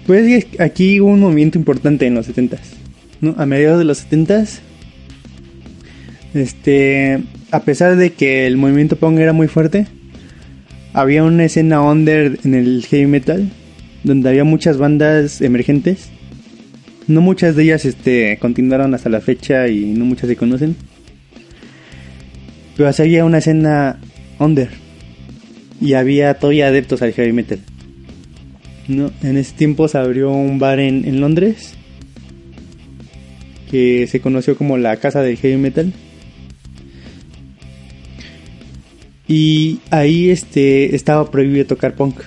Pues aquí hubo un movimiento importante en los 70s, ¿no? A mediados de los 70s, este, a pesar de que el movimiento punk era muy fuerte, había una escena under en el heavy metal, donde había muchas bandas emergentes. No muchas de ellas este, continuaron hasta la fecha y no muchas se conocen. Pero así había una escena under. Y había todavía adeptos al heavy metal. No, en ese tiempo se abrió un bar en, en Londres que se conoció como la casa del heavy metal. Y ahí este estaba prohibido tocar punk.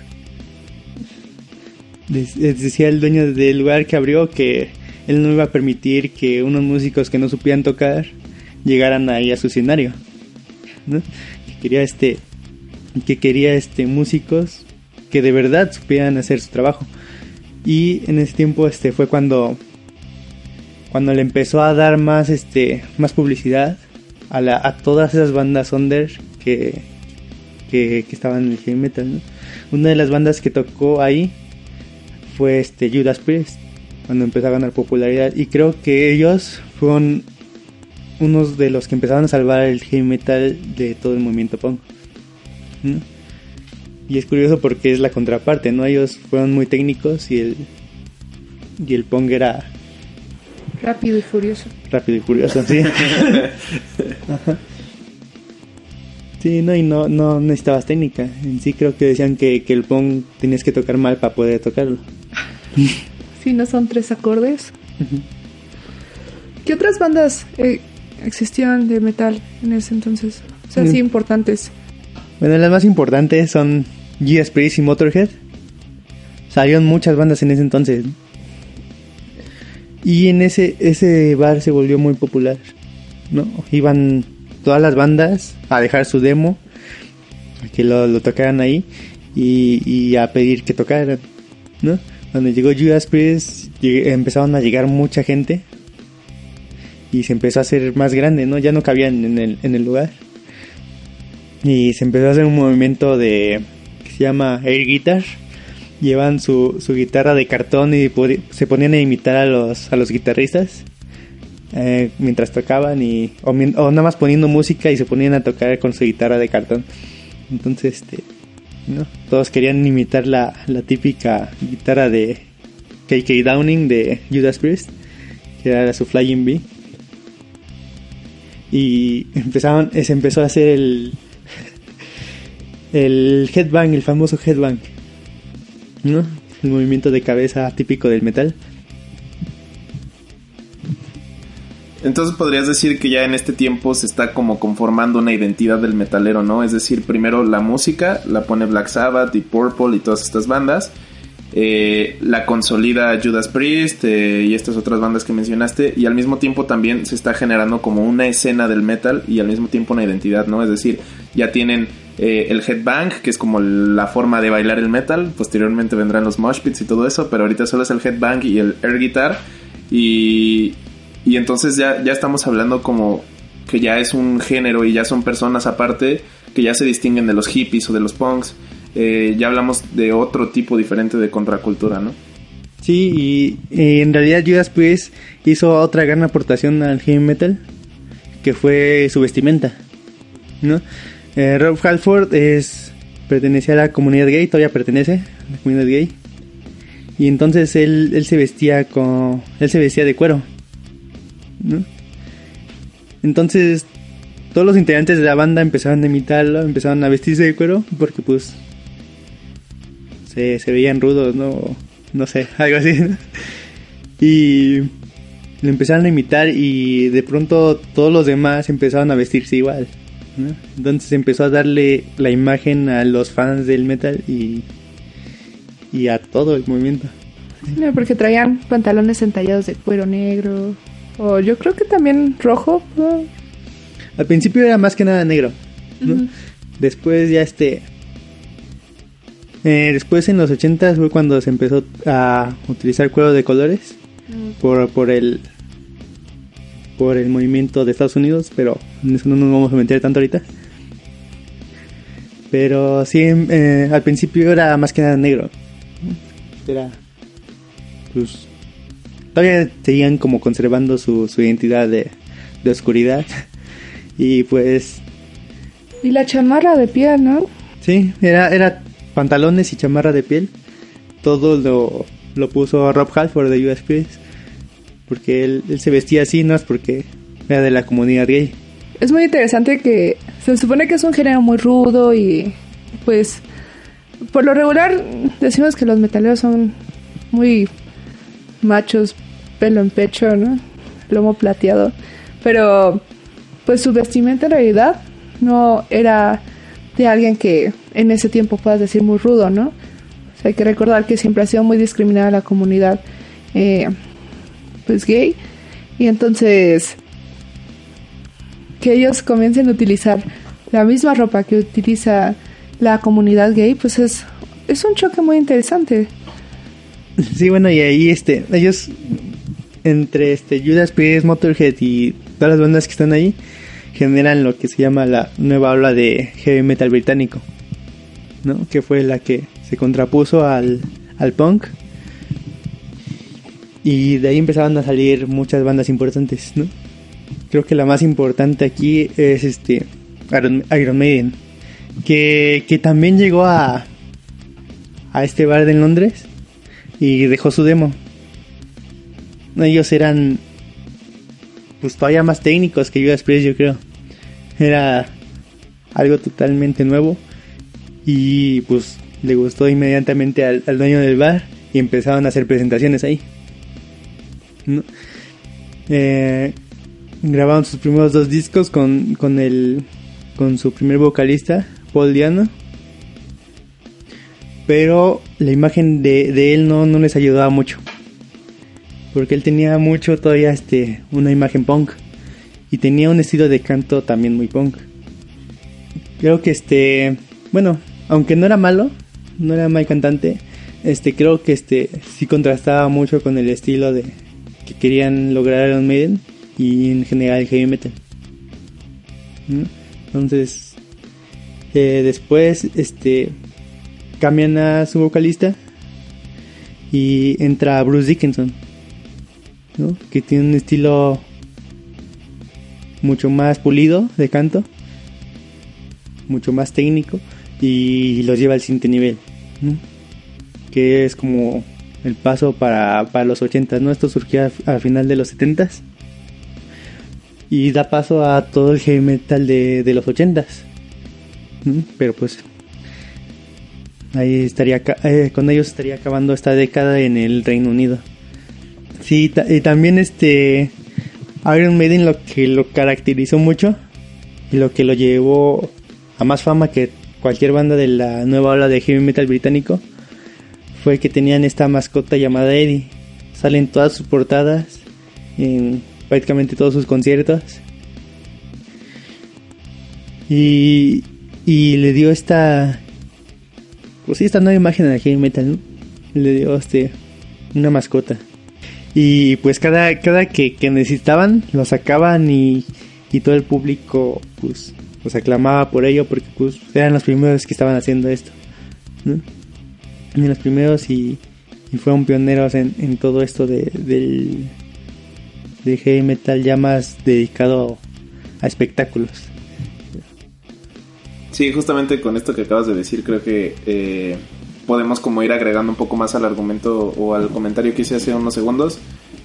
Decía el dueño del lugar que abrió que él no iba a permitir que unos músicos que no supieran tocar llegaran ahí a su escenario. Que quería este que quería este músicos que de verdad supieran hacer su trabajo. Y en ese tiempo este fue cuando cuando le empezó a dar más este más publicidad a, la, a todas esas bandas under que, que, que estaban en el heavy metal. ¿no? Una de las bandas que tocó ahí fue este Judas Priest cuando empezó a ganar popularidad y creo que ellos fueron unos de los que empezaron a salvar el heavy metal de todo el movimiento punk. ¿no? Y es curioso porque es la contraparte, ¿no? Ellos fueron muy técnicos y el y el punk era Rápido y furioso. rápido y furioso, sí. Ajá. Sí, no, y no, no necesitabas técnica. En sí creo que decían que, que el punk tenías que tocar mal para poder tocarlo. Si no son tres acordes. ¿Qué otras bandas eh, existían de metal en ese entonces? O sea, Mm. sí importantes. Bueno, las más importantes son Judas Priest y Motorhead. Salieron muchas bandas en ese entonces. Y en ese, ese bar se volvió muy popular. ¿no? Iban todas las bandas a dejar su demo, a que lo, tocaran ahí y, a pedir que tocaran. ¿no? Cuando llegó Judas Priest empezaron a llegar mucha gente y se empezó a hacer más grande, ¿no? Ya no cabían en el, en el lugar. Y se empezó a hacer un movimiento de que se llama air guitar. Llevan su, su guitarra de cartón y se ponían a imitar a los, a los guitarristas eh, mientras tocaban y o, nada más poniendo música y se ponían a tocar con su guitarra de cartón. Entonces, este, ¿no? todos querían imitar la, típica guitarra de KK Downing de Judas Priest, que era su Flying B. Y empezaron, se empezó a hacer el, el headbang, el famoso headbang, ¿no? El movimiento de cabeza típico del metal. Entonces podrías decir que ya en este tiempo se está como conformando una identidad del metalero, ¿no? Es decir, primero la música la pone Black Sabbath y Purple y todas estas bandas. eh, la consolida Judas Priest eh, y estas otras bandas que mencionaste. Y al mismo tiempo también se está generando como una escena del metal y al mismo tiempo una identidad, ¿no? Es decir, ya tienen eh, el headbang, que es como la forma de bailar el metal. Posteriormente vendrán los mosh pits y todo eso, pero ahorita solo es el headbang y el air guitar. Y, y entonces ya, ya estamos hablando como que ya es un género y ya son personas aparte que ya se distinguen de los hippies o de los punks. Eh, ya hablamos de otro tipo diferente de contracultura, ¿no? Sí, y, y en realidad Judas Priest hizo otra gran aportación al heavy metal, que fue su vestimenta, ¿no? Eh, Rob Halford es pertenecía a la comunidad gay, todavía pertenece a la comunidad gay, y entonces él, él se vestía con, él se vestía de cuero, ¿no? Entonces todos los integrantes de la banda empezaron a imitarlo, empezaron a vestirse de cuero, porque pues se, veían rudos, ¿no? No sé, algo así. Y lo empezaron a imitar y de pronto todos los demás empezaron a vestirse igual. Entonces empezó a darle la imagen a los fans del metal y, y a todo el movimiento. No, porque traían pantalones entallados de cuero negro. O yo creo que también rojo. ¿no? Al principio era más que nada negro. ¿no? Después ya este... eh, después en los 80 fue cuando se empezó a utilizar cuero de colores por, por el por el movimiento de Estados Unidos, pero en eso no nos vamos a meter tanto ahorita. Pero sí, eh, al principio era más que nada negro. Era, pues, todavía seguían como conservando su, su identidad de, de oscuridad. Y pues, Y la chamarra de piel, ¿no? sí, era, era pantalones y chamarra de piel. Todo lo, lo puso Rob Halford de US Priest. Porque él, él se vestía así, no es porque era de la comunidad gay. Es muy interesante que se supone que es un género muy rudo y pues por lo regular decimos que los metaleros son muy machos, pelo en pecho, ¿no? Lomo plateado. Pero pues su vestimenta en realidad no era de alguien que en ese tiempo puedas decir muy rudo, ¿no? Hay que recordar que siempre ha sido muy discriminada la comunidad eh, pues gay y entonces que ellos comiencen a utilizar la misma ropa que utiliza la comunidad gay, pues es, es un choque muy interesante. Sí, bueno, y ahí este, ellos entre este Judas Priest, Motorhead y todas las bandas que están ahí generan lo que se llama la nueva ola de heavy metal británico, ¿no? Que fue la que se contrapuso al, al punk. Y de ahí empezaron a salir muchas bandas importantes, ¿no? Creo que la más importante aquí es este Iron, Maiden, que, que también llegó a, a este bar en Londres y dejó su demo. Ellos eran pues todavía más técnicos que Judas Priest, yo creo. Era algo totalmente nuevo y pues le gustó inmediatamente al, dueño del bar y empezaron a hacer presentaciones ahí. Eh, grabaron sus primeros dos discos con, con el con su primer vocalista, Paul Diano. Pero la imagen de, de él no, no les ayudaba mucho. Porque él tenía mucho todavía este una imagen punk. Y tenía un estilo de canto también muy punk. Creo que este. Bueno, aunque no era malo, no era mal cantante. Este, creo que este sí contrastaba mucho con el estilo de que querían lograr Iron Maiden y en general el heavy metal. ¿no? Entonces, eh, después, este, cambian a su vocalista y entra Bruce Dickinson, ¿no? que tiene un estilo mucho más pulido de canto, mucho más técnico y los lleva al siguiente nivel, que es como el paso para, para los 80, ¿no? Esto surgió a, a final de los 70s y da paso a todo el heavy metal de, de los 80s. ¿no? Pero pues ahí estaría eh, con ellos estaría acabando esta década en el Reino Unido. Sí, y también este Iron Maiden lo que lo caracterizó mucho y lo que lo llevó a más fama que cualquier banda de la nueva ola de heavy metal británico fue que tenían esta mascota llamada Eddie. Salen todas sus portadas en prácticamente todos sus conciertos. Y, y le dio esta pues sí, esta nueva imagen al heavy metal, ¿no? Le dio este una mascota. Y pues cada, cada que, que necesitaban lo sacaban y, y todo el público pues, pues aclamaba por ello porque pues eran los primeros que estaban haciendo esto. ¿no? Eran los primeros y, y fueron pioneros en, en todo esto de, del, del heavy metal ya más dedicado a espectáculos. Sí, justamente con esto que acabas de decir, creo que eh, podemos como ir agregando un poco más al argumento o al comentario que hice hace unos segundos,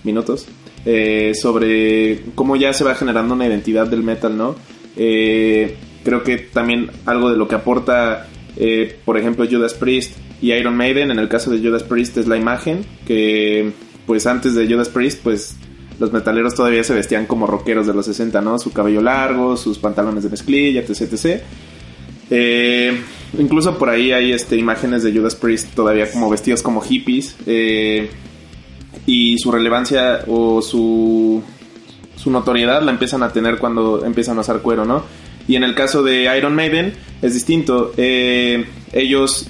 minutos, eh, sobre cómo ya se va generando una identidad del metal, ¿no? Eh, creo que también algo de lo que aporta, eh, por ejemplo, Judas Priest y Iron Maiden. En el caso de Judas Priest es la imagen, que pues antes de Judas Priest, pues los metaleros todavía se vestían como rockeros de los 60, ¿no? Su cabello largo, sus pantalones de mezclilla, etc, etc. Eh, incluso por ahí hay este, imágenes de Judas Priest todavía como vestidos como hippies. Eh, y su relevancia o su, su notoriedad la empiezan a tener cuando empiezan a usar cuero, ¿no? Y en el caso de Iron Maiden es distinto. Eh, ellos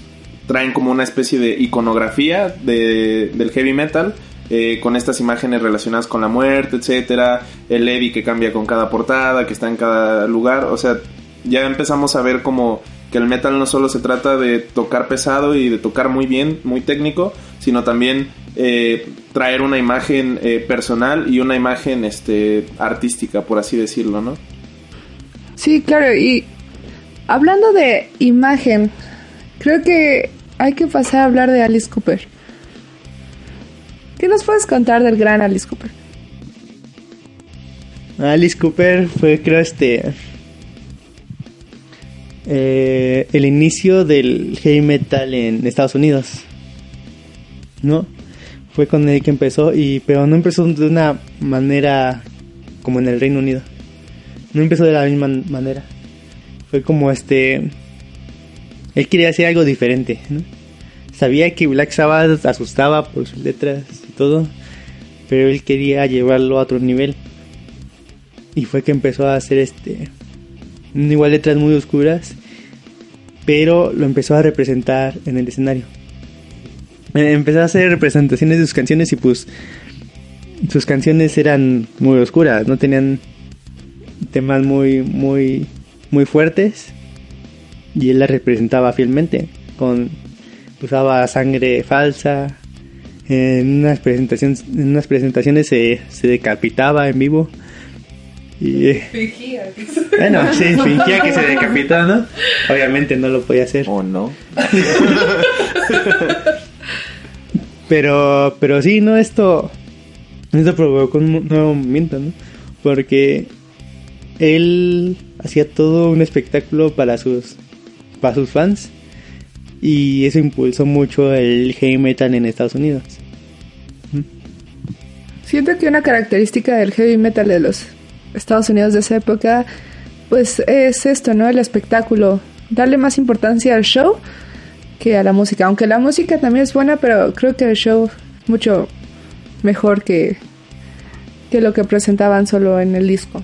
traen como una especie de iconografía de, del heavy metal. eh, con estas imágenes relacionadas con la muerte, etcétera, el Eddie que cambia con cada portada, que está en cada lugar, o sea, ya empezamos a ver como que el metal no solo se trata de tocar pesado y de tocar muy bien, muy técnico, sino también eh, traer una imagen eh, personal y una imagen este artística, por así decirlo, ¿no? Sí, claro, y hablando de imagen, creo que hay que pasar a hablar de Alice Cooper. ¿Qué nos puedes contar del gran Alice Cooper? Alice Cooper fue, creo, este. Eh, el inicio del heavy metal en Estados Unidos. ¿No? Fue con él que empezó, y pero no empezó de una manera como en el Reino Unido. No empezó de la misma manera. Fue como este. Él quería hacer algo diferente, ¿no? Sabía que Black Sabbath asustaba por sus letras y todo, pero él quería llevarlo a otro nivel. Y fue que empezó a hacer este. Igual letras muy oscuras, pero lo empezó a representar en el escenario. Eh, Empezó a hacer representaciones de sus canciones y pues sus canciones eran muy oscuras, no tenían temas muy muy muy fuertes y él las representaba fielmente con usaba sangre falsa en unas presentaciones en unas presentaciones se, se decapitaba en vivo y eh, bueno sí fingía que se decapitaba no obviamente no lo podía hacer ¿O no? Pero, pero sí, ¿no? Esto, esto provocó un nuevo movimiento, ¿no? Porque él hacía todo un espectáculo para sus, para sus fans y eso impulsó mucho el heavy metal en Estados Unidos. Siento que una característica del heavy metal de los Estados Unidos de esa época, pues es esto, ¿no? El espectáculo. Darle más importancia al show que a la música. Aunque la música también es buena, pero creo que el show es mucho mejor que, que lo que presentaban solo en el disco.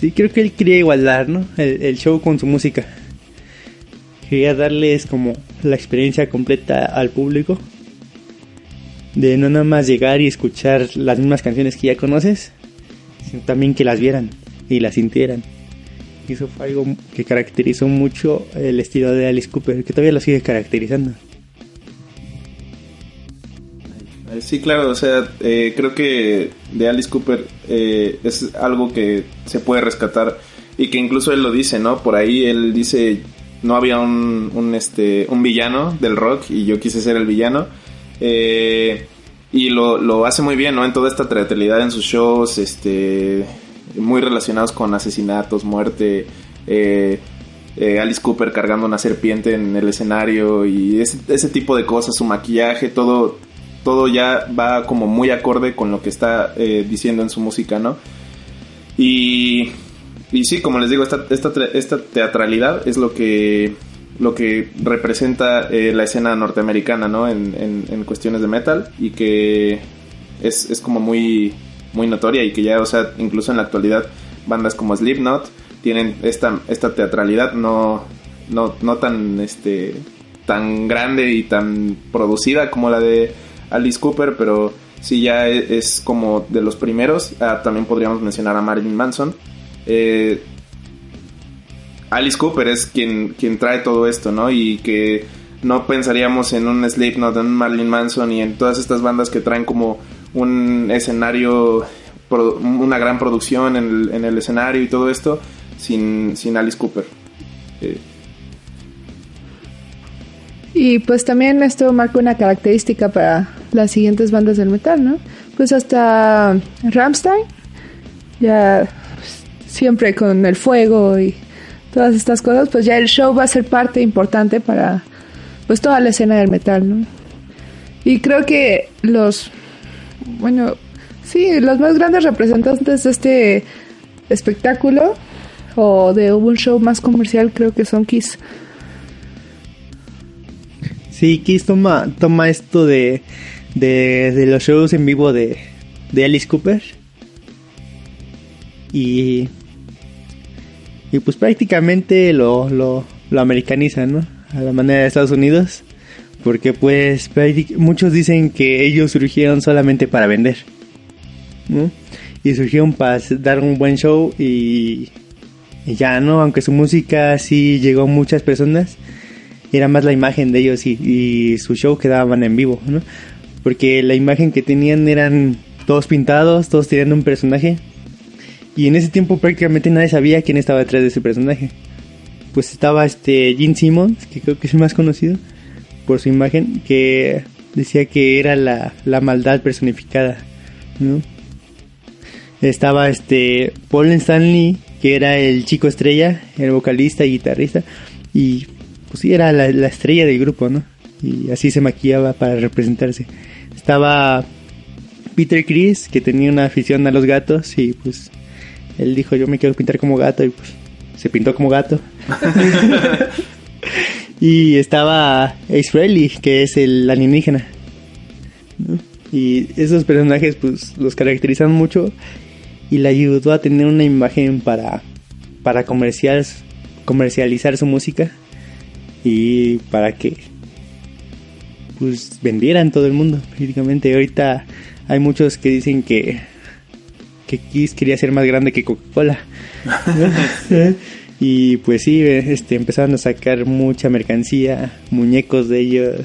Sí, creo que él quería igualar, ¿no? El, el show con su música. Quería darles como la experiencia completa al público. De no nada más llegar y escuchar las mismas canciones que ya conoces, también que las vieran y las sintieran. Eso fue algo que caracterizó mucho el estilo de Alice Cooper, que todavía lo sigue caracterizando. Eh, Sí, claro, o sea, eh, creo que de Alice Cooper eh, es algo que se puede rescatar y que incluso él lo dice, ¿no? Por ahí él dice, no había un, un, este, un villano del rock y yo quise ser el villano. Eh, y lo, lo hace muy bien, ¿no? En toda esta teatralidad en sus shows, este, muy relacionados con asesinatos, muerte, eh, eh, Alice Cooper cargando una serpiente en el escenario y ese, ese tipo de cosas, su maquillaje, todo, todo ya va como muy acorde con lo que está eh, diciendo en su música, ¿no? Y, y sí, como les digo, esta, esta, esta teatralidad es lo que, lo que representa eh, la escena norteamericana, ¿no? En, en, en cuestiones de metal y que es, es como muy, muy notoria y que ya, o sea, incluso en la actualidad, bandas como Slipknot tienen esta, esta teatralidad no, no, no tan, este, tan grande y tan producida como la de Alice Cooper, pero sí ya es, es como de los primeros. Ah, también podríamos mencionar a Marilyn Manson. Eh, Alice Cooper es quien, quien trae todo esto, ¿no? Y que no pensaríamos en un Slipknot, en un Marilyn Manson y en todas estas bandas que traen como un escenario, una gran producción en el, en el escenario y todo esto sin, sin Alice Cooper. Eh, Y pues también esto marca una característica para las siguientes bandas del metal, ¿no? Pues hasta Rammstein, ya siempre con el fuego y todas estas cosas, pues ya el show va a ser parte importante para pues toda la escena del metal, ¿no? Y creo que los, bueno, sí, los más grandes representantes de este espectáculo o de un show más comercial creo que son Kiss. Sí, Kiss toma, toma esto de, de, los shows en vivo de, de Alice Cooper. Y, y pues prácticamente lo, lo, lo americaniza, ¿no? A la manera de Estados Unidos. Porque pues muchos dicen que ellos surgieron solamente para vender. ¿no? Y surgieron para dar un buen show y, y ya, ¿no? Aunque su música sí llegó a muchas personas, era más la imagen de ellos y, y su show quedaban en vivo, ¿no? Porque la imagen que tenían eran todos pintados, todos tenían un personaje. Y en ese tiempo prácticamente nadie sabía quién estaba detrás de ese personaje. Pues estaba este Gene Simmons, que creo que es el más conocido por su imagen, que decía que era la, la maldad personificada, ¿no? Estaba este Paul Stanley, que era el chico estrella, el vocalista y guitarrista, y pues sí, era la, la estrella del grupo, ¿no? Y así se maquillaba para representarse. Estaba Peter Chris, que tenía una afición a los gatos, y pues él dijo, yo me quiero pintar como gato, y pues se pintó como gato. y estaba Ace Frehley, que es el alienígena. ¿no? Y esos personajes pues los caracterizan mucho y le ayudó a tener una imagen para, para comercial, comercializar su música y para que pues vendiera en todo el mundo prácticamente. Ahorita hay muchos que dicen que que Kiss quería ser más grande que Coca-Cola. y pues sí, este empezaron a sacar mucha mercancía, muñecos de ellos,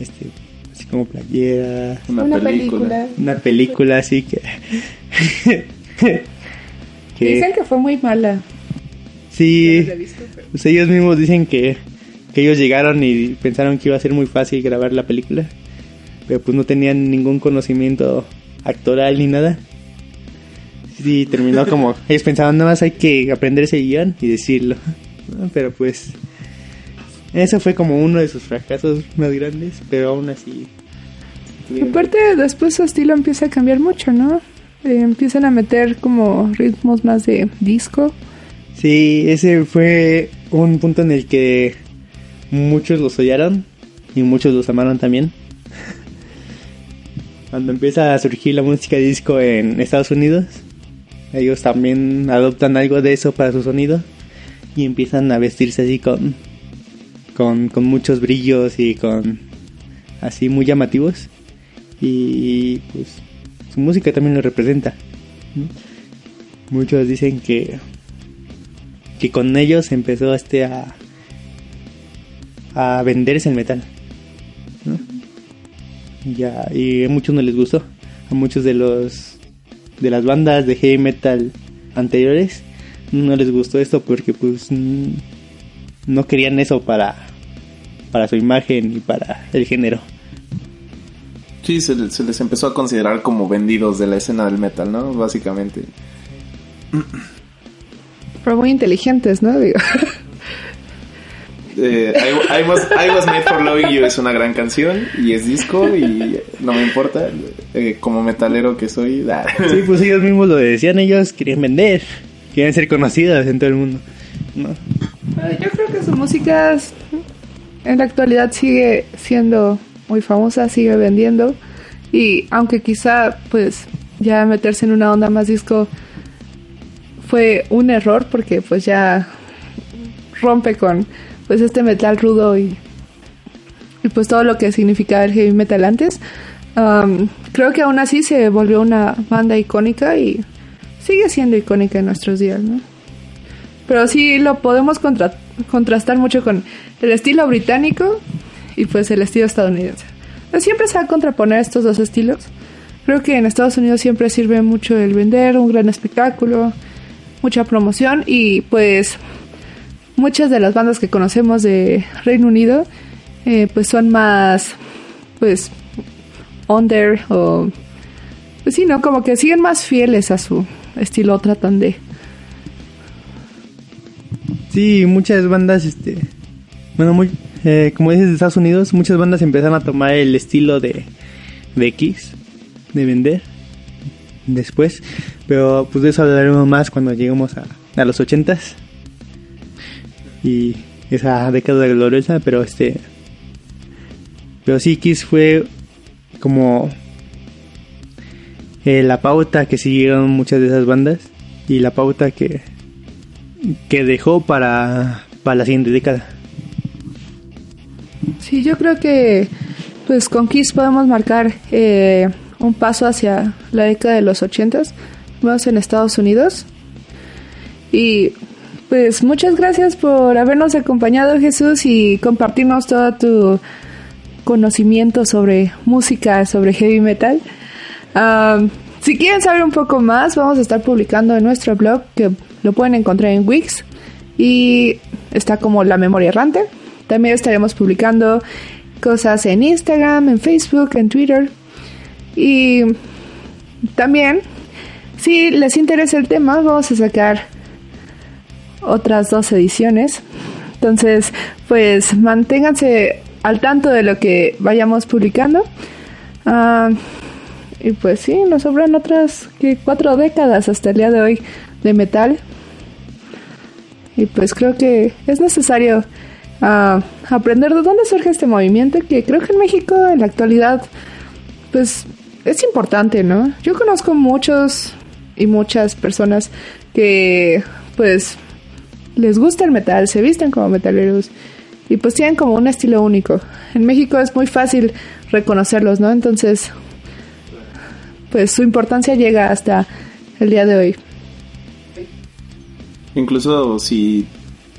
este así como playeras, Una, Una película. película. una película así que que Dicen que fue muy mala. sí, no visto, pero- pues ellos mismos dicen que, que ellos llegaron y pensaron que iba a ser muy fácil grabar la película, pero pues no tenían ningún conocimiento actoral ni nada. Sí, terminó como ellos pensaban nada más hay que aprender ese guion y decirlo, ¿no? pero pues eso fue como uno de sus fracasos más grandes, pero aún así. Aparte, después su estilo empieza a cambiar mucho, ¿no? Eh, empiezan a meter como ritmos más de disco. Sí, ese fue un punto en el que muchos los odiaron y muchos los amaron también. Cuando empieza a surgir la música disco en Estados Unidos, ellos también adoptan algo de eso para su sonido y empiezan a vestirse así con, con, muchos brillos y con así muy llamativos. Y pues su música también lo representa. Muchos dicen que que con ellos empezó este a a venderse el metal ¿no? y ya y a muchos no les gustó a muchos de los de las bandas de heavy metal anteriores no les gustó esto porque pues mm, no querían eso para para su imagen y para el género Sí, se, se les empezó a considerar como vendidos de la escena del metal, ¿no? Básicamente. Pero muy inteligentes, ¿no? Digo. Eh, I, I was, I Was Made for Loving You es una gran canción y es disco y no me importa. eh, como metalero que soy, ah. sí pues ellos mismos lo decían ellos querían vender querían ser conocidos en todo el mundo ¿no? Pero Yo creo que su música en la actualidad sigue siendo muy famosa, sigue vendiendo. Y aunque quizá, pues, ya meterse en una onda más disco fue un error porque pues ya rompe con pues este metal rudo y, y pues todo lo que significaba el heavy metal antes. Am, creo que aún así se volvió una banda icónica y sigue siendo icónica en nuestros días, ¿no? Pero sí lo podemos contra- contrastar mucho con el estilo británico y pues el estilo estadounidense. Siempre se va a contraponer estos dos estilos. Creo que en Estados Unidos siempre sirve mucho el vender un gran espectáculo, mucha promoción y pues muchas de las bandas que conocemos de Reino Unido eh, pues son más pues under o pues sí, ¿no? Como que siguen más fieles a su estilo, tratan de... Sí, muchas bandas, este, bueno, muy, eh, como dices, de Estados Unidos, muchas bandas empezaron a tomar el estilo de, de Kiss, de vender después. Pero pues de eso hablaremos más cuando lleguemos a, a los ochentas. Y esa década gloriosa, pero este... Pero sí, Kiss fue como eh, la pauta que siguieron muchas de esas bandas y la pauta que, que dejó para, para la siguiente década. Sí, yo creo que pues con Kiss podemos marcar eh, un paso hacia la década de los ochentas, más en Estados Unidos. Y pues muchas gracias por habernos acompañado Jesús y compartirnos todo tu conocimiento sobre música, sobre heavy metal. Um, si quieren saber un poco más, vamos a estar publicando en nuestro blog que lo pueden encontrar en Wix y está como La Memoria Errante. También estaremos publicando cosas en Instagram, en Facebook, en Twitter. Y también, si les interesa el tema, vamos a sacar otras dos ediciones. Entonces, pues manténganse al tanto de lo que vayamos publicando. Ah, y pues sí, nos sobran otras que cuatro décadas hasta el día de hoy de metal. Y pues creo que es necesario ah, aprender de dónde surge este movimiento, que creo que en México en la actualidad, pues es importante, ¿no? Yo conozco muchos y muchas personas que pues les gusta el metal, se visten como metaleros y pues tienen como un estilo único. En México es muy fácil reconocerlos, ¿no? Entonces, pues su importancia llega hasta el día de hoy. Incluso si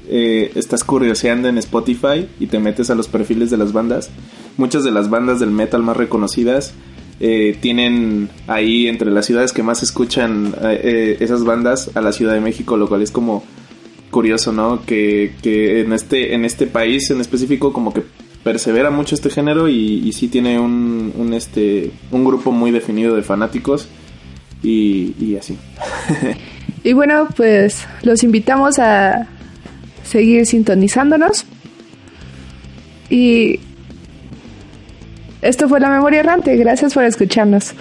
eh, estás curioseando en Spotify y te metes a los perfiles de las bandas, muchas de las bandas del metal más reconocidas eh, tienen ahí entre las ciudades que más escuchan eh, esas bandas a la Ciudad de México, lo cual es como curioso, ¿no? Que, que en este en este país en específico como que persevera mucho este género y, y sí tiene un, un, este un grupo muy definido de fanáticos y, y así. y bueno, pues los invitamos a seguir sintonizándonos y esto fue La Memoria Errante. Gracias por escucharnos.